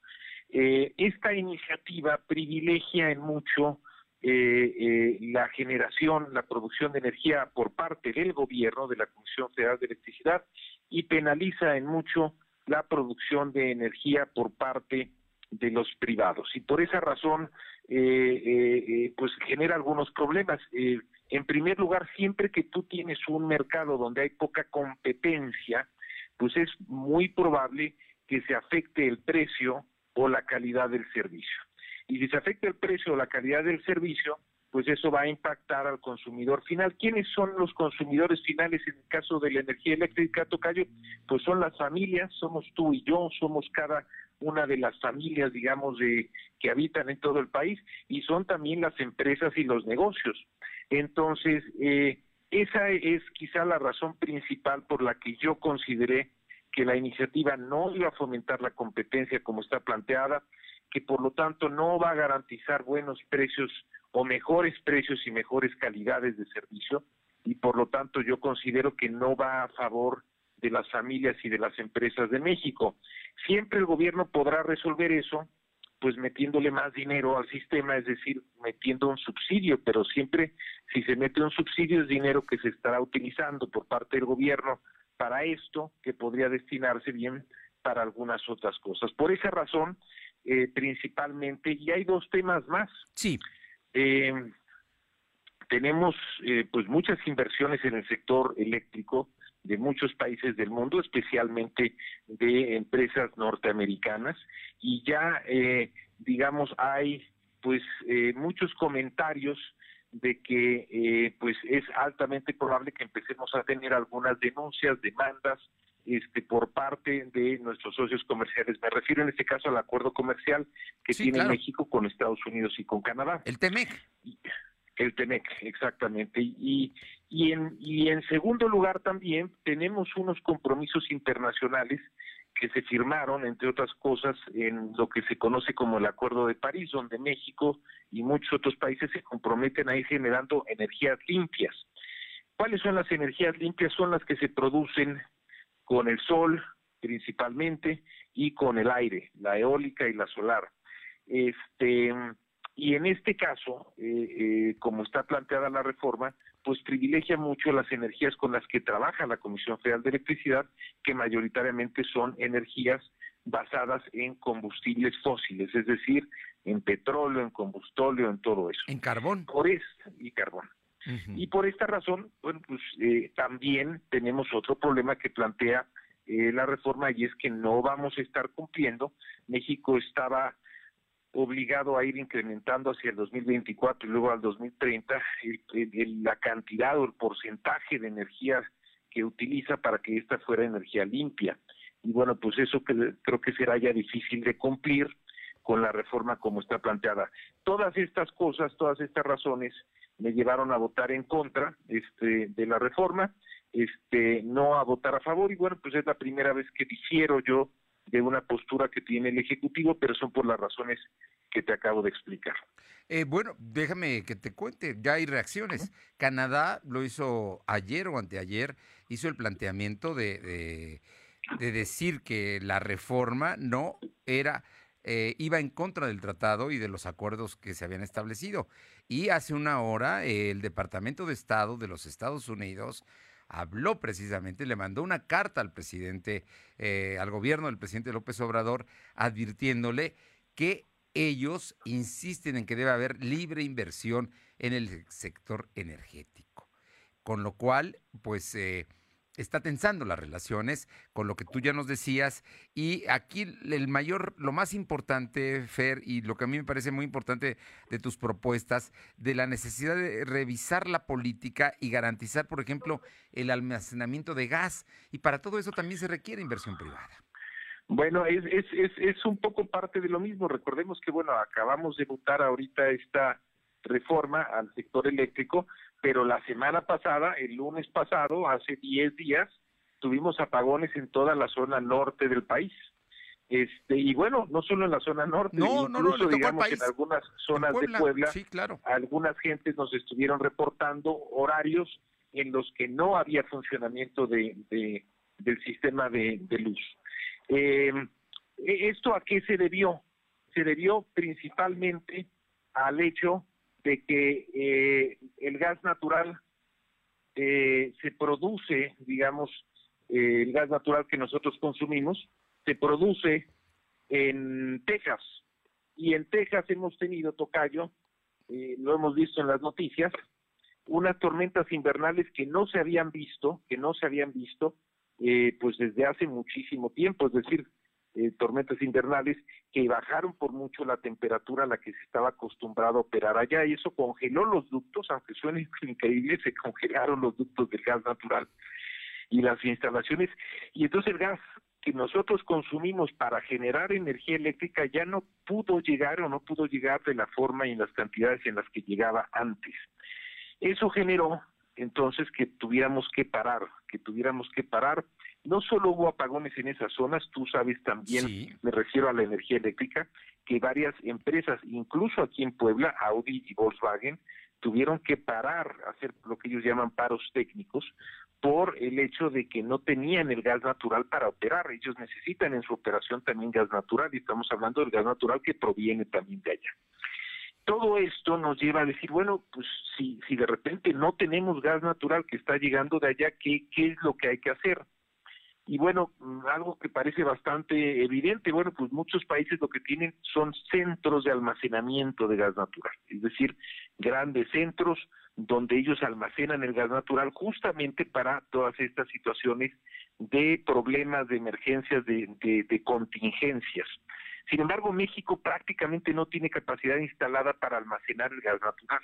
Eh, esta iniciativa privilegia en mucho la generación, la producción de energía por parte del gobierno, de la Comisión Federal de Electricidad, y penaliza en mucho la producción de energía por parte de los privados. Y por esa razón, pues genera algunos problemas. En primer lugar, siempre que tú tienes un mercado donde hay poca competencia, pues es muy probable que se afecte el precio o la calidad del servicio. Y si se afecta el precio o la calidad del servicio, pues eso va a impactar al consumidor final. ¿Quiénes son los consumidores finales en el caso de la energía eléctrica, Tocayo? Pues son las familias, somos tú y yo, somos cada una de las familias, digamos, de, que habitan en todo el país, y son también las empresas y los negocios. Entonces, eh, esa es quizá la razón principal por la que yo consideré que la iniciativa no iba a fomentar la competencia como está planteada, que por lo tanto no va a garantizar buenos precios o mejores precios y mejores calidades de servicio, y por lo tanto yo considero que no va a favor de las familias y de las empresas de México. Siempre el gobierno podrá resolver eso pues metiéndole más dinero al sistema, es decir, metiendo un subsidio, pero siempre si se mete un subsidio es dinero que se estará utilizando por parte del gobierno para esto, que podría destinarse bien para algunas otras cosas. Por esa razón, eh, principalmente, y hay dos temas más. Sí. Eh, tenemos eh, pues muchas inversiones en el sector eléctrico de muchos países del mundo, especialmente de empresas norteamericanas, y ya, eh, digamos, hay pues eh, muchos comentarios de que eh, pues es altamente probable que empecemos a tener algunas denuncias, demandas este por parte de nuestros socios comerciales. Me refiero en este caso al acuerdo comercial que tiene México con Estados Unidos y con Canadá. El TEMEC. El TEMEC, exactamente. Y, y, en, y en segundo lugar también tenemos unos compromisos internacionales que se firmaron, entre otras cosas, en lo que se conoce como el Acuerdo de París, donde México y muchos otros países se comprometen a ir generando energías limpias. ¿Cuáles son las energías limpias? Son las que se producen con el sol principalmente y con el aire, la eólica y la solar. Este, y en este caso, eh, eh, como está planteada la reforma, pues privilegia mucho las energías con las que trabaja la Comisión Federal de Electricidad, que mayoritariamente son energías basadas en combustibles fósiles, es decir, en petróleo, en combustóleo, en todo eso. En carbón. Por y carbón. Y por esta razón, bueno, pues eh, también tenemos otro problema que plantea la reforma y es que no vamos a estar cumpliendo. México estaba obligado a ir incrementando hacia el 2024 y luego al 2030 la cantidad o el porcentaje de energía que utiliza para que esta fuera energía limpia. Y bueno, pues eso creo que será ya difícil de cumplir con la reforma como está planteada. Todas estas cosas, todas estas razones me llevaron a votar en contra este, de la reforma, este, no a votar a favor y bueno, pues es la primera vez que difiero yo de una postura que tiene el Ejecutivo, pero son por las razones que te acabo de explicar. Eh, bueno, déjame que te cuente, ya hay reacciones. Canadá lo hizo ayer o anteayer, hizo el planteamiento de, de, decir que la reforma no era, eh, iba en contra del tratado y de los acuerdos que se habían establecido. Y hace una hora el Departamento de Estado de los Estados Unidos habló precisamente, le mandó una carta al presidente, eh, al gobierno del presidente López Obrador, advirtiéndole que ellos insisten en que debe haber libre inversión en el sector energético. Con lo cual, pues... Está tensando las relaciones con lo que tú ya nos decías y aquí el mayor, lo más importante, Fer, y lo que a mí me parece muy importante de tus propuestas, de la necesidad de revisar la política y garantizar, por ejemplo, el almacenamiento de gas y para todo eso también se requiere inversión privada. Bueno, es, es, es, es un poco parte de lo mismo. Recordemos que, bueno, acabamos de votar ahorita esta reforma al sector eléctrico, pero la semana pasada, el lunes pasado, hace 10 días, tuvimos apagones en toda la zona norte del país. Este, y bueno, no solo en la zona norte, No, no, no, le incluso digamos país. en algunas zonas Puebla, de Puebla, sí, claro. algunas gentes nos estuvieron reportando horarios en los que no había funcionamiento de, de- del sistema de, de luz. Eh, ¿Esto a qué se debió? Se debió principalmente al hecho de que eh, el gas natural eh, se produce, digamos, eh, el gas natural que nosotros consumimos, se produce en Texas. Y en Texas hemos tenido, Tocayo, eh, lo hemos visto en las noticias, unas tormentas invernales que no se habían visto, que no se habían visto, pues desde hace muchísimo tiempo, es decir, eh, tormentas invernales que bajaron por mucho la temperatura a la que se estaba acostumbrado a operar allá y eso congeló los ductos, aunque suene increíble, se congelaron los ductos del gas natural y las instalaciones y entonces el gas que nosotros consumimos para generar energía eléctrica ya no pudo llegar o no pudo llegar de la forma y en las cantidades en las que llegaba antes. Eso generó entonces que tuviéramos que parar, que tuviéramos que parar. No solo hubo apagones en esas zonas, tú sabes también, me refiero a la energía eléctrica, que varias empresas, incluso aquí en Puebla, Audi y Volkswagen, tuvieron que parar, hacer lo que ellos llaman paros técnicos, por el hecho de que no tenían el gas natural para operar. Ellos necesitan en su operación también gas natural y estamos hablando del gas natural que proviene también de allá. Todo esto nos lleva a decir, bueno, pues si, si de repente no tenemos gas natural que está llegando de allá, ¿qué, qué es lo que hay que hacer? Y bueno, mm, algo que parece bastante evidente, bueno, pues muchos países lo que tienen son centros de almacenamiento de gas natural, es decir, grandes centros donde ellos almacenan el gas natural justamente para todas estas situaciones de problemas, de emergencias, de, de, de contingencias. Sin embargo, México prácticamente no tiene capacidad instalada para almacenar el gas natural.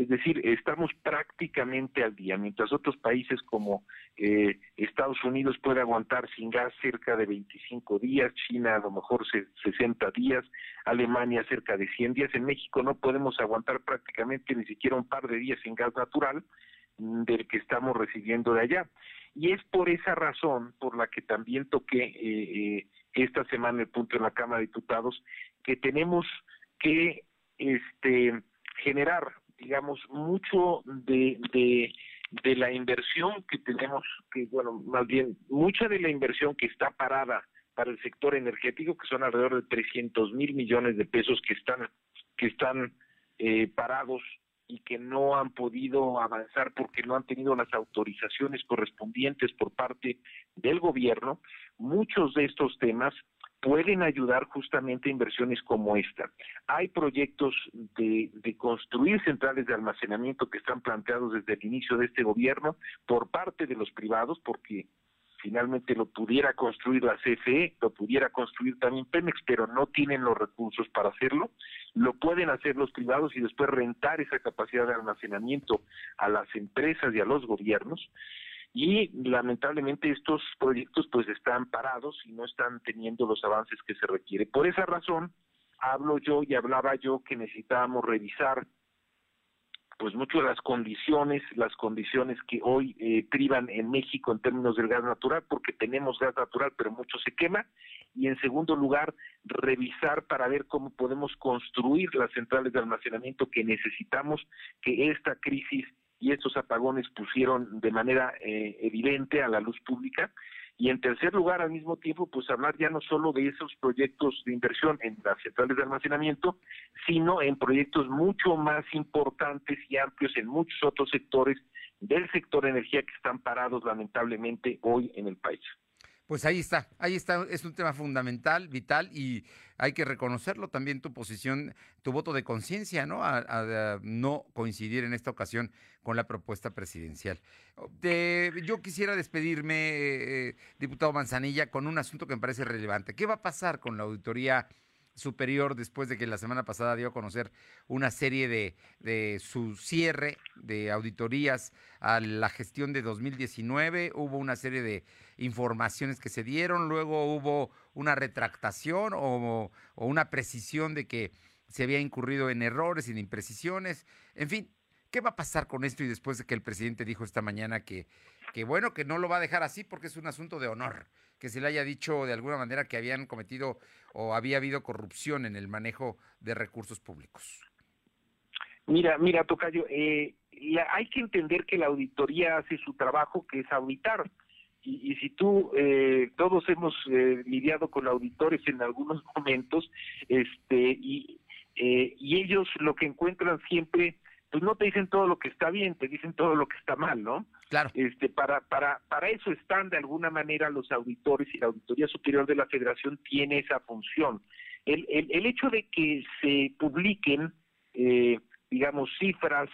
Es decir, estamos prácticamente al día, mientras otros países como eh, Estados Unidos puede aguantar sin gas cerca de 25 días, China a lo mejor se- 60 días, Alemania cerca de 100 días. En México no podemos aguantar prácticamente ni siquiera un par de días sin gas natural del que estamos recibiendo de allá. Y es por esa razón por la que también toqué eh, eh, esta semana el punto en la Cámara de Diputados, que tenemos que este generar, digamos, mucho de, de, la inversión que tenemos, que bueno, más bien, mucha de la inversión que está parada para el sector energético, que son alrededor de 300 mil millones de pesos que están, que están eh, parados y que no han podido avanzar porque no han tenido las autorizaciones correspondientes por parte del gobierno, muchos de estos temas pueden ayudar justamente a inversiones como esta. Hay proyectos de, de construir centrales de almacenamiento que están planteados desde el inicio de este gobierno por parte de los privados, porque finalmente lo pudiera construir la CFE, lo pudiera construir también Pemex, pero no tienen los recursos para hacerlo. Lo pueden hacer los privados y después rentar esa capacidad de almacenamiento a las empresas y a los gobiernos. Y lamentablemente estos proyectos pues están parados y no están teniendo los avances que se requiere. Por esa razón hablo yo y hablaba yo que necesitábamos revisar pues mucho de las condiciones, las condiciones que hoy eh, privan en México en términos del gas natural, porque tenemos gas natural, pero mucho se quema. Y en segundo lugar, revisar para ver cómo podemos construir las centrales de almacenamiento que necesitamos, que esta crisis y estos apagones pusieron de manera eh, evidente a la luz pública. Y en tercer lugar, al mismo tiempo, pues hablar ya no solo de esos proyectos de inversión en las centrales de almacenamiento, sino en proyectos mucho más importantes y amplios en muchos otros sectores del sector energía que están parados lamentablemente hoy en el país. Pues ahí está, ahí está, es un tema fundamental, vital y hay que reconocerlo también tu posición, tu voto de conciencia, ¿no? A, no coincidir en esta ocasión con la propuesta presidencial. Te- yo quisiera despedirme, eh, diputado Manzanilla, con un asunto que me parece relevante. ¿Qué va a pasar con la auditoría superior después de que la semana pasada dio a conocer una serie de, de su cierre de auditorías a la gestión de 2019? Hubo una serie de informaciones que se dieron, luego hubo una retractación o, una precisión de que se había incurrido en errores y en imprecisiones. En fin, ¿Qué va a pasar con esto y después de que el presidente dijo esta mañana que, que bueno, que no lo va a dejar así porque es un asunto de honor? Que se le haya dicho de alguna manera que habían cometido o había habido corrupción en el manejo de recursos públicos. Mira, mira, Tocayo, eh, hay que entender que la auditoría hace su trabajo, que es auditar. Y, si tú, eh, todos hemos eh, lidiado con auditores en algunos momentos, este, eh, y ellos lo que encuentran siempre, pues no te dicen todo lo que está bien, te dicen todo lo que está mal, ¿no? Claro. Este, para, para, para eso están de alguna manera los auditores y la Auditoría Superior de la Federación tiene esa función. El, el, el hecho de que se publiquen, digamos, cifras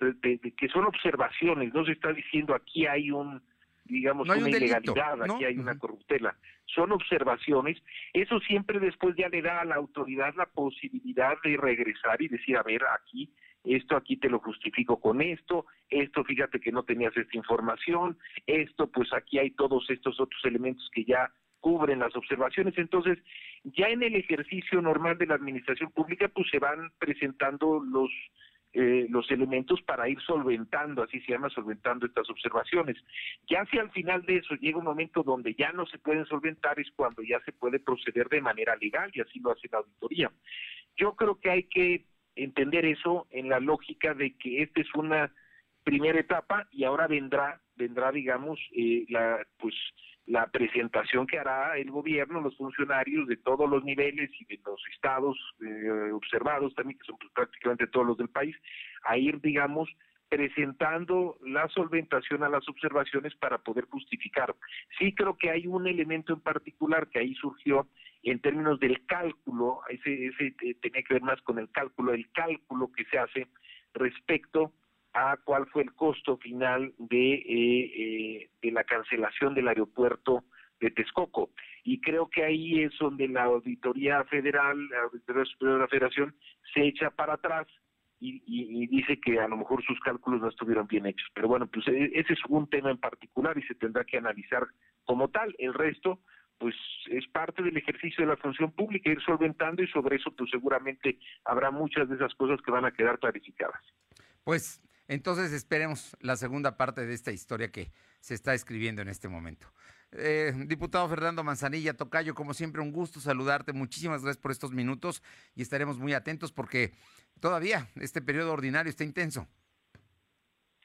de, que son observaciones, no se está diciendo aquí hay un digamos una ilegalidad, aquí hay una corruptela, son observaciones, eso siempre después ya le da a la autoridad la posibilidad de regresar y decir, a ver, aquí esto aquí te lo justifico con esto, esto fíjate que no tenías esta información, esto pues aquí hay todos estos otros elementos que ya cubren las observaciones, entonces ya en el ejercicio normal de la administración pública pues se van presentando los eh, los elementos para ir solventando, así se llama, solventando estas observaciones. Ya si al final de eso llega un momento donde ya no se pueden solventar es cuando ya se puede proceder de manera legal y así lo hace la auditoría. Yo creo que hay que entender eso en la lógica de que esta es una primera etapa y ahora vendrá, vendrá digamos, eh, la pues la presentación que hará el gobierno, los funcionarios de todos los niveles y de los estados eh, observados también, que son pues, prácticamente todos los del país, a ir, digamos, presentando la solventación a las observaciones para poder justificar. Sí creo que hay un elemento en particular que ahí surgió en términos del cálculo, ese, ese tenía que ver más con el cálculo, el cálculo que se hace respecto a cuál fue el costo final de, eh, eh, de la cancelación del aeropuerto de Texcoco. Y creo que ahí es donde la Auditoría Federal, la Auditoría Superior de la Federación, se echa para atrás y, dice que a lo mejor sus cálculos no estuvieron bien hechos. Pero bueno, pues e, ese es un tema en particular y se tendrá que analizar como tal. El resto, pues es parte del ejercicio de la función pública, ir solventando y sobre eso pues seguramente habrá muchas de esas cosas que van a quedar clarificadas. Pues entonces esperemos la segunda parte de esta historia que se está escribiendo en este momento. Eh, diputado Fernando Manzanilla, Tocayo, como siempre, un gusto saludarte. Muchísimas gracias por estos minutos y estaremos muy atentos porque todavía este periodo ordinario está intenso.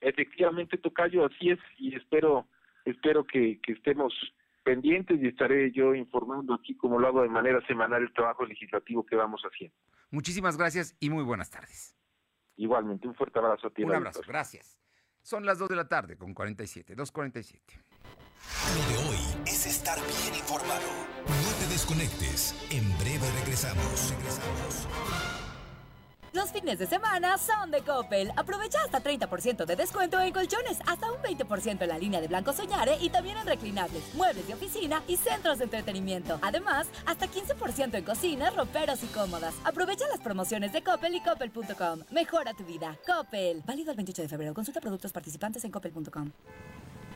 Efectivamente, Tocayo, así es y espero, espero que, que estemos pendientes y estaré yo informando aquí, como lo hago de manera semanal, el trabajo legislativo que vamos haciendo. Muchísimas gracias y muy buenas tardes. Igualmente, un fuerte abrazo a ti. Un abrazo, gracias. Son las 2 de la tarde con 47, 2.47. Lo de hoy es estar bien informado. No te desconectes. En breve regresamos. Regresamos. Los fines de semana son de Coppel. Aprovecha hasta 30% de descuento en colchones, hasta un 20% en la línea de Blanco Soñare y también en reclinables, muebles de oficina y centros de entretenimiento. Además, hasta 15% en cocinas, roperos y cómodas. Aprovecha las promociones de Coppel y coppel.com. Mejora tu vida. Coppel. Válido el 28 de febrero. Consulta productos participantes en coppel.com.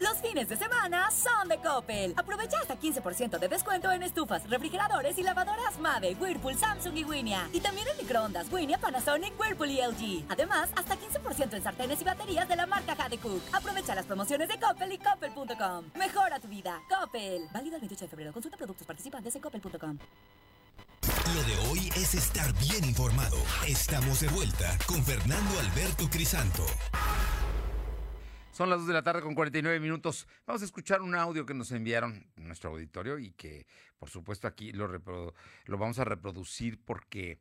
Los fines de semana son de Coppel. Aprovecha hasta 15% de descuento en estufas, refrigeradores y lavadoras Mave, Whirlpool, Samsung y Winia. Y también en microondas Winia, Panasonic, Whirlpool y LG. Además, hasta 15% en sartenes y baterías de la marca Cook. Aprovecha las promociones de Coppel y coppel.com. Mejora tu vida. Coppel. Válido el 28 de febrero. Consulta productos participantes en coppel.com. Lo de hoy es estar bien informado. Estamos de vuelta con Fernando Alberto Crisanto. Son las 2 de la tarde con 49 minutos. Vamos a escuchar un audio que nos enviaron en nuestro auditorio y que, por supuesto, aquí lo, lo vamos a reproducir porque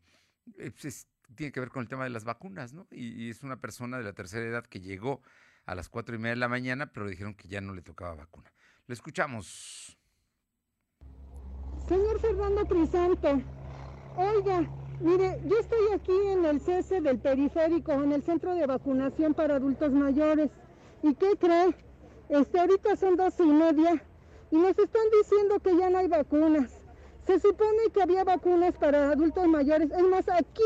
eh, pues, tiene que ver con el tema de las vacunas, ¿no? Y, es una persona de la tercera edad que llegó a las cuatro y media de la mañana, pero dijeron que ya no le tocaba vacuna. Le escuchamos. Señor Fernando Crisanto, oiga, mire, yo estoy aquí en el cese del periférico, en el centro de vacunación para adultos mayores. ¿Y qué cree? Este, ahorita son dos y media y nos están diciendo que ya no hay vacunas. Se supone que había vacunas para adultos mayores. Es más, aquí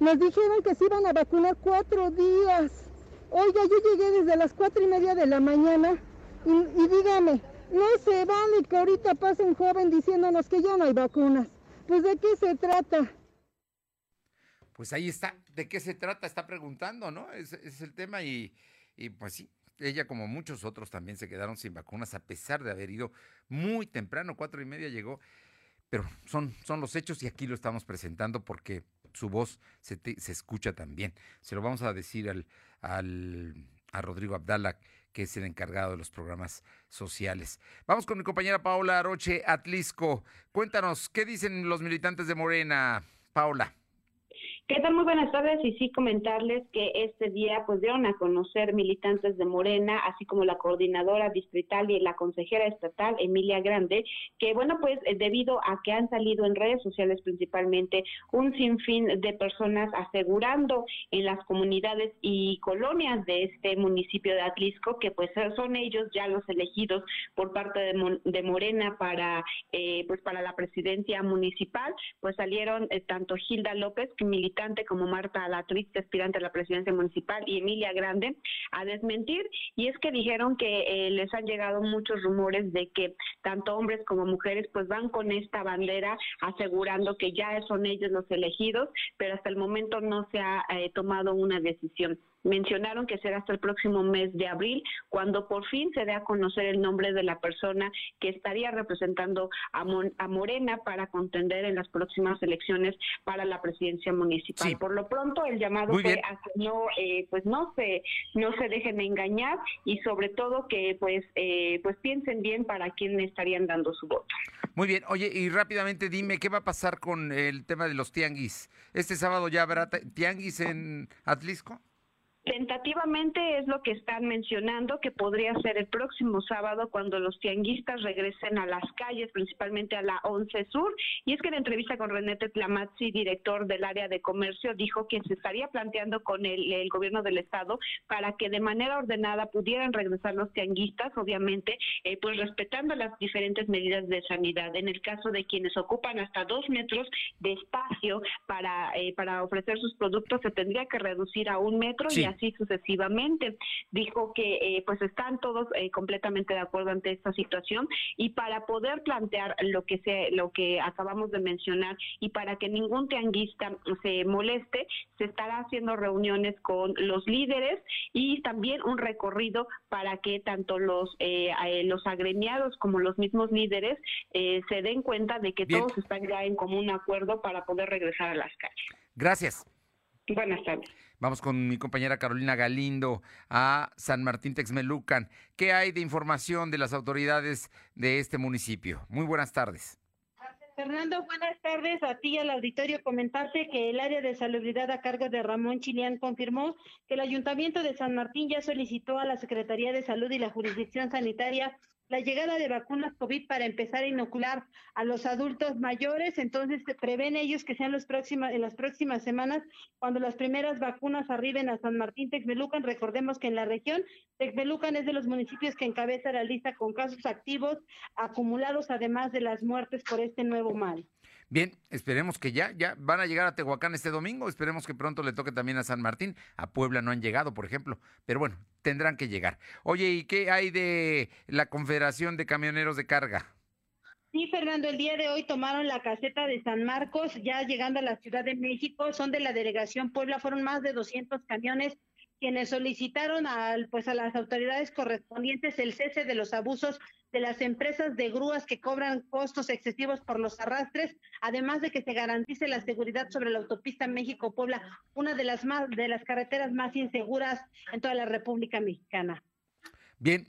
nos dijeron que se iban a vacunar cuatro días. Oiga, yo llegué desde las cuatro y media de la mañana y, dígame, no se vale que ahorita pase un joven diciéndonos que ya no hay vacunas. Pues de qué se trata. Pues ahí está, ¿de qué se trata? Está preguntando, ¿no? Es el tema y pues sí, ella, como muchos otros, también se quedaron sin vacunas a pesar de haber ido muy temprano, cuatro y media llegó. Pero son, son los hechos y aquí lo estamos presentando porque su voz se, se escucha también. Se lo vamos a decir al, al, a Rodrigo Abdala, que es el encargado de los programas sociales. Vamos con mi compañera Paola Aroche Atlisco. Cuéntanos, ¿qué dicen los militantes de Morena, Paola? ¿Qué tal? Muy buenas tardes y sí comentarles que este día pues dieron a conocer militantes de Morena, así como la coordinadora distrital y la consejera estatal Emilia Grande, que bueno pues eh, debido a que han salido en redes sociales principalmente un sinfín de personas asegurando en las comunidades y colonias de este municipio de Atlisco que pues son ellos ya los elegidos por parte de, de Morena para eh, pues para la presidencia municipal, pues salieron eh, tanto Gilda López que militante como Marta Alatriz, aspirante a la presidencia municipal, y Emilia Grande, a desmentir. Y es que dijeron que eh, les han llegado muchos rumores de que tanto hombres como mujeres pues van con esta bandera asegurando que ya son ellos los elegidos, pero hasta el momento no se ha eh, tomado una decisión. Mencionaron que será hasta el próximo mes de abril cuando por fin se dé a conocer el nombre de la persona que estaría representando a, a Morena para contender en las próximas elecciones para la presidencia municipal. Por lo pronto el llamado fue a que no, eh, pues no se, no se dejen engañar y sobre todo que pues, eh, pues piensen bien para quién estarían dando su voto. Muy bien, oye, y rápidamente dime, ¿qué va a pasar con el tema de los tianguis? ¿Este sábado ya habrá tianguis en Atlisco? Tentativamente es lo que están mencionando, que podría ser el próximo sábado cuando los tianguistas regresen a las calles, principalmente a la 11 Sur. Y es que en entrevista con René Tlamazzi, director del área de comercio, dijo que se estaría planteando con el, gobierno del Estado para que de manera ordenada pudieran regresar los tianguistas, obviamente, eh, pues respetando las diferentes medidas de sanidad. En el caso de quienes ocupan hasta dos metros de espacio para, eh, para ofrecer sus productos, se tendría que reducir a un metro y así sucesivamente. Dijo que eh, pues están todos eh, completamente de acuerdo ante esta situación y para poder plantear lo que se lo que acabamos de mencionar y para que ningún tianguista se moleste, se estará haciendo reuniones con los líderes y también un recorrido para que tanto los eh, los agremiados como los mismos líderes se den cuenta de que todos están ya en común acuerdo para poder regresar a las calles. Gracias. Buenas tardes. Vamos con mi compañera Carolina Galindo a San Martín Texmelucan. ¿Qué hay de información de las autoridades de este municipio? Muy buenas tardes. Fernando, buenas tardes a ti y al auditorio. Comentarte que el área de salubridad a cargo de Ramón Chilián confirmó que el Ayuntamiento de San Martín ya solicitó a la Secretaría de Salud y la Jurisdicción Sanitaria la llegada de vacunas COVID para empezar a inocular a los adultos mayores. Entonces, prevén ellos que sean los próximas, en las próximas semanas cuando las primeras vacunas arriben a San Martín Texmelucan. Recordemos que en la región, Texmelucan es de los municipios que encabeza la lista con casos activos acumulados, además de las muertes por este nuevo mal. Bien, esperemos que ya, ya van a llegar a Tehuacán este domingo, esperemos que pronto le toque también a San Martín, a Puebla no han llegado, por ejemplo, pero bueno, tendrán que llegar. Oye, ¿y qué hay de la Confederación de Camioneros de Carga? Sí, Fernando, el día de hoy tomaron la caseta de San Marcos, ya llegando a la Ciudad de México, son de la delegación Puebla, fueron más de 200 camiones quienes solicitaron al, pues a las autoridades correspondientes el cese de los abusos de las empresas de grúas que cobran costos excesivos por los arrastres, además de que se garantice la seguridad sobre la autopista México-Puebla, una de las más de las carreteras más inseguras en toda la República Mexicana. Bien,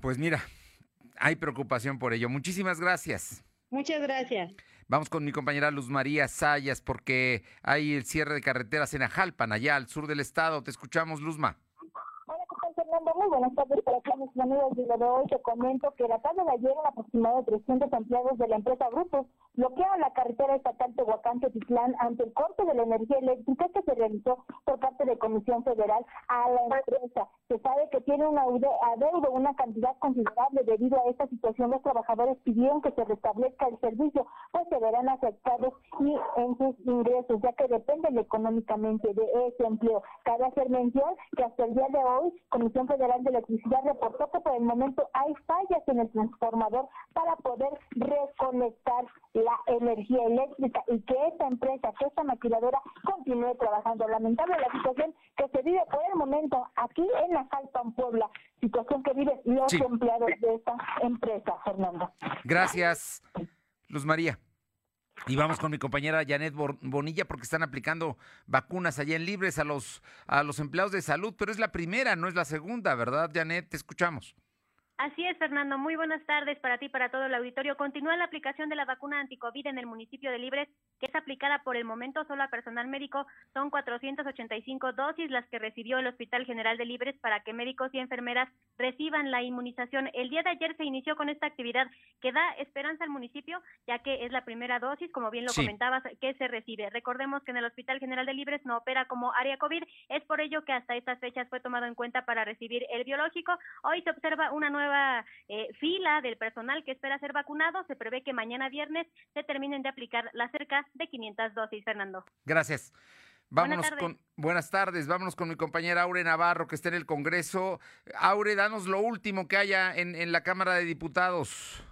pues mira, hay preocupación por ello. Muchísimas gracias. Muchas gracias. Vamos con mi compañera Luz María Sayas porque hay el cierre de carreteras en Ajalpan, allá al sur del estado. Te escuchamos, Luzma. Hola, ¿qué tal, Fernando? Muy buenas tardes para todos mis amigos lo de hoy. Te comento que la tarde de ayer, un aproximado de 300 empleados de la empresa Grupos bloquearon la carretera estatal Tehuacán-Tepitlán ante el corte de la energía eléctrica que se realizó por parte de Comisión Federal a la empresa. Se sabe que tiene una adeudo, una cantidad considerable debido a esta situación. Los trabajadores pidieron que se restablezca el servicio, pues se verán afectados y en sus ingresos, ya que dependen económicamente de ese empleo. Cabe hacer mención que hasta el día de hoy, Comisión Federal de Electricidad reportó que por el momento hay fallas en el transformador para poder reconectar la energía eléctrica y que esta empresa, que esta maquiladora continúe trabajando. Lamentable la situación que se vive por el momento aquí en la en Puebla, situación que viven los empleados de esta empresa, Fernando. Gracias, Luz María. Y vamos con mi compañera Janet Bonilla porque están aplicando vacunas allá en Libres a los, a los empleados de salud, pero es la primera, no es la segunda, ¿verdad, Janet? Te escuchamos. Así es, Fernando. Muy buenas tardes para ti y para todo el auditorio. Continúa la aplicación de la vacuna anticovid en el municipio de Libres, que es aplicada por el momento solo a personal médico. Son 485 dosis las que recibió el Hospital General de Libres para que médicos y enfermeras reciban la inmunización. El día de ayer se inició con esta actividad que da esperanza al municipio, ya que es la primera dosis, como bien lo comentabas, que se recibe. Recordemos que en el Hospital General de Libres no opera como área COVID. Es por ello que hasta estas fechas fue tomado en cuenta para recibir el biológico. Hoy se observa una nueva eh, fila del personal que espera ser vacunado. Se prevé que mañana viernes se terminen de aplicar las cerca de 500 dosis, Fernando. Gracias. Vámonos con buenas tardes, vámonos con mi compañera Aure Navarro que está en el Congreso. Aure, danos lo último que haya en, en la Cámara de Diputados.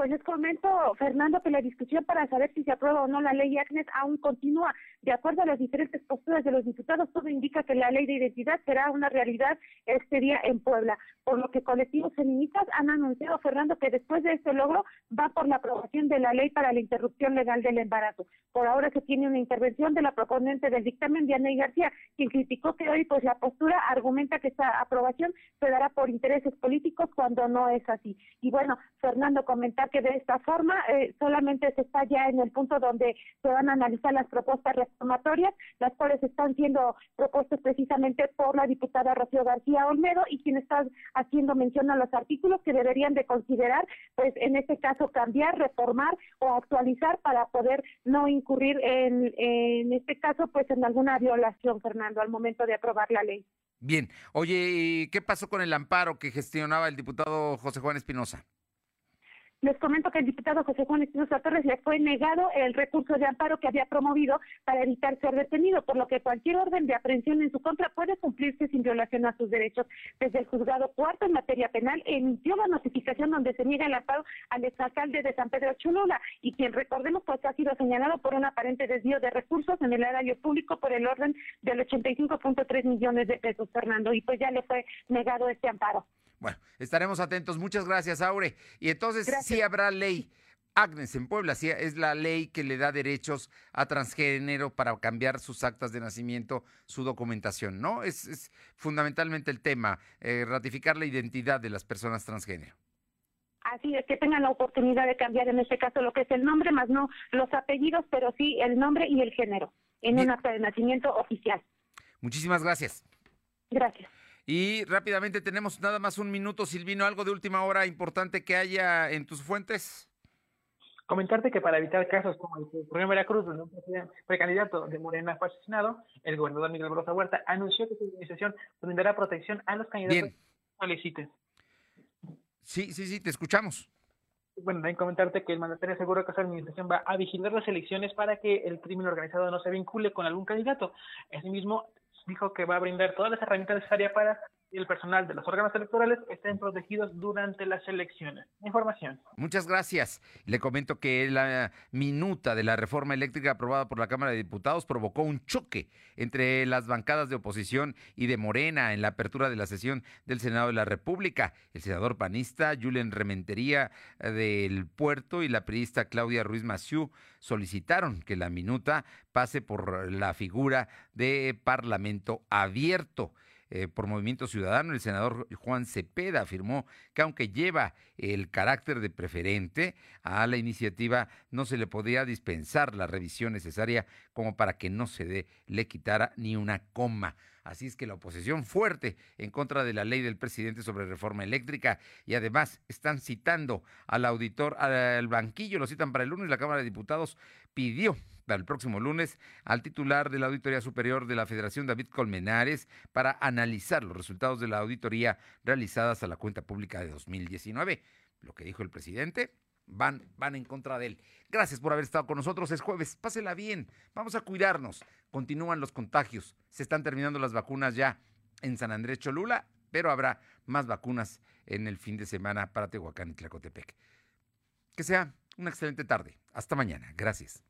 Pues les comento, Fernando, que la discusión para saber si se aprueba o no la ley ACNES aún continúa. De acuerdo a las diferentes posturas de los diputados, todo indica que la ley de identidad será una realidad este día en Puebla. Por lo que colectivos feministas han anunciado, Fernando, que después de este logro va por la aprobación de la ley para la interrupción legal del embarazo. Por ahora se tiene una intervención de la proponente del dictamen, Diana García, quien criticó que hoy pues la postura argumenta que esta aprobación se dará por intereses políticos cuando no es así. Y bueno, Fernando, comentar que de esta forma eh, solamente se está ya en el punto donde se van a analizar las propuestas reformatorias, las cuales están siendo propuestas precisamente por la diputada Rocío García Olmedo y quien está haciendo mención a los artículos que deberían de considerar, pues en este caso cambiar, reformar o actualizar para poder no incurrir en, en este caso pues en alguna violación, Fernando, al momento de aprobar la ley. Bien, oye, ¿qué pasó con el amparo que gestionaba el diputado José Juan Espinosa? Les comento que el diputado José Juan Espinosa Torres le fue negado el recurso de amparo que había promovido para evitar ser detenido, por lo que cualquier orden de aprehensión en su contra puede cumplirse sin violación a sus derechos. Desde el juzgado cuarto en materia penal emitió la notificación donde se niega el amparo al exalcalde de San Pedro Cholula y quien recordemos pues ha sido señalado por un aparente desvío de recursos en el área público por el orden del 85.3 millones de pesos, Fernando, y pues ya le fue negado este amparo. Bueno, estaremos atentos. Muchas gracias, Aure. Y entonces sí habrá ley. Agnes en Puebla, sí, es la ley que le da derechos a transgénero para cambiar sus actas de nacimiento, su documentación, ¿no? Es, fundamentalmente el tema, eh, ratificar la identidad de las personas transgénero. Así es, que tengan la oportunidad de cambiar en este caso lo que es el nombre, más no los apellidos, pero sí el nombre y el género en un acta de nacimiento oficial. Muchísimas gracias. Gracias. Y rápidamente tenemos nada más un minuto, Silvino, algo de última hora importante que haya en tus fuentes. Comentarte que para evitar casos como el que ocurrió en Veracruz, donde un precandidato de Morena fue asesinado, el gobernador Miguel Brosa Huerta anunció que su organización brindará protección a los candidatos que soliciten. Sí, sí, sí, te escuchamos. Bueno, también comentarte que el mandatario aseguró que su administración va a vigilar las elecciones para que el crimen organizado no se vincule con algún candidato. Asimismo, dijo que va a brindar todas las herramientas necesarias para que el personal de los órganos electorales estén protegidos durante las elecciones. Información. Muchas gracias. Le comento que la minuta de la reforma eléctrica aprobada por la Cámara de Diputados provocó un choque entre las bancadas de oposición y de Morena en la apertura de la sesión del Senado de la República. El senador panista Julen Rementería eh, del Puerto y la periodista Claudia Ruiz Maciú solicitaron que la minuta pase por la figura de Parlamento abierto. Eh, por Movimiento Ciudadano, el senador Juan Cepeda afirmó que aunque lleva el carácter de preferente a la iniciativa, no se le podía dispensar la revisión necesaria como para que no se le quitara ni una coma. Así es que la oposición fuerte en contra de la ley del presidente sobre reforma eléctrica y además están citando al auditor, al banquillo, lo citan para el lunes, la Cámara de Diputados pidió el próximo lunes al titular de la Auditoría Superior de la Federación, David Colmenares, para analizar los resultados de la auditoría realizadas a la cuenta pública de 2019. Lo que dijo el presidente, van, van en contra de él. Gracias por haber estado con nosotros. Es jueves, pásela bien. Vamos a cuidarnos. Continúan los contagios. Se están terminando las vacunas ya en San Andrés Cholula, pero habrá más vacunas en el fin de semana para Tehuacán y Tlacotepec. Que sea una excelente tarde. Hasta mañana. Gracias.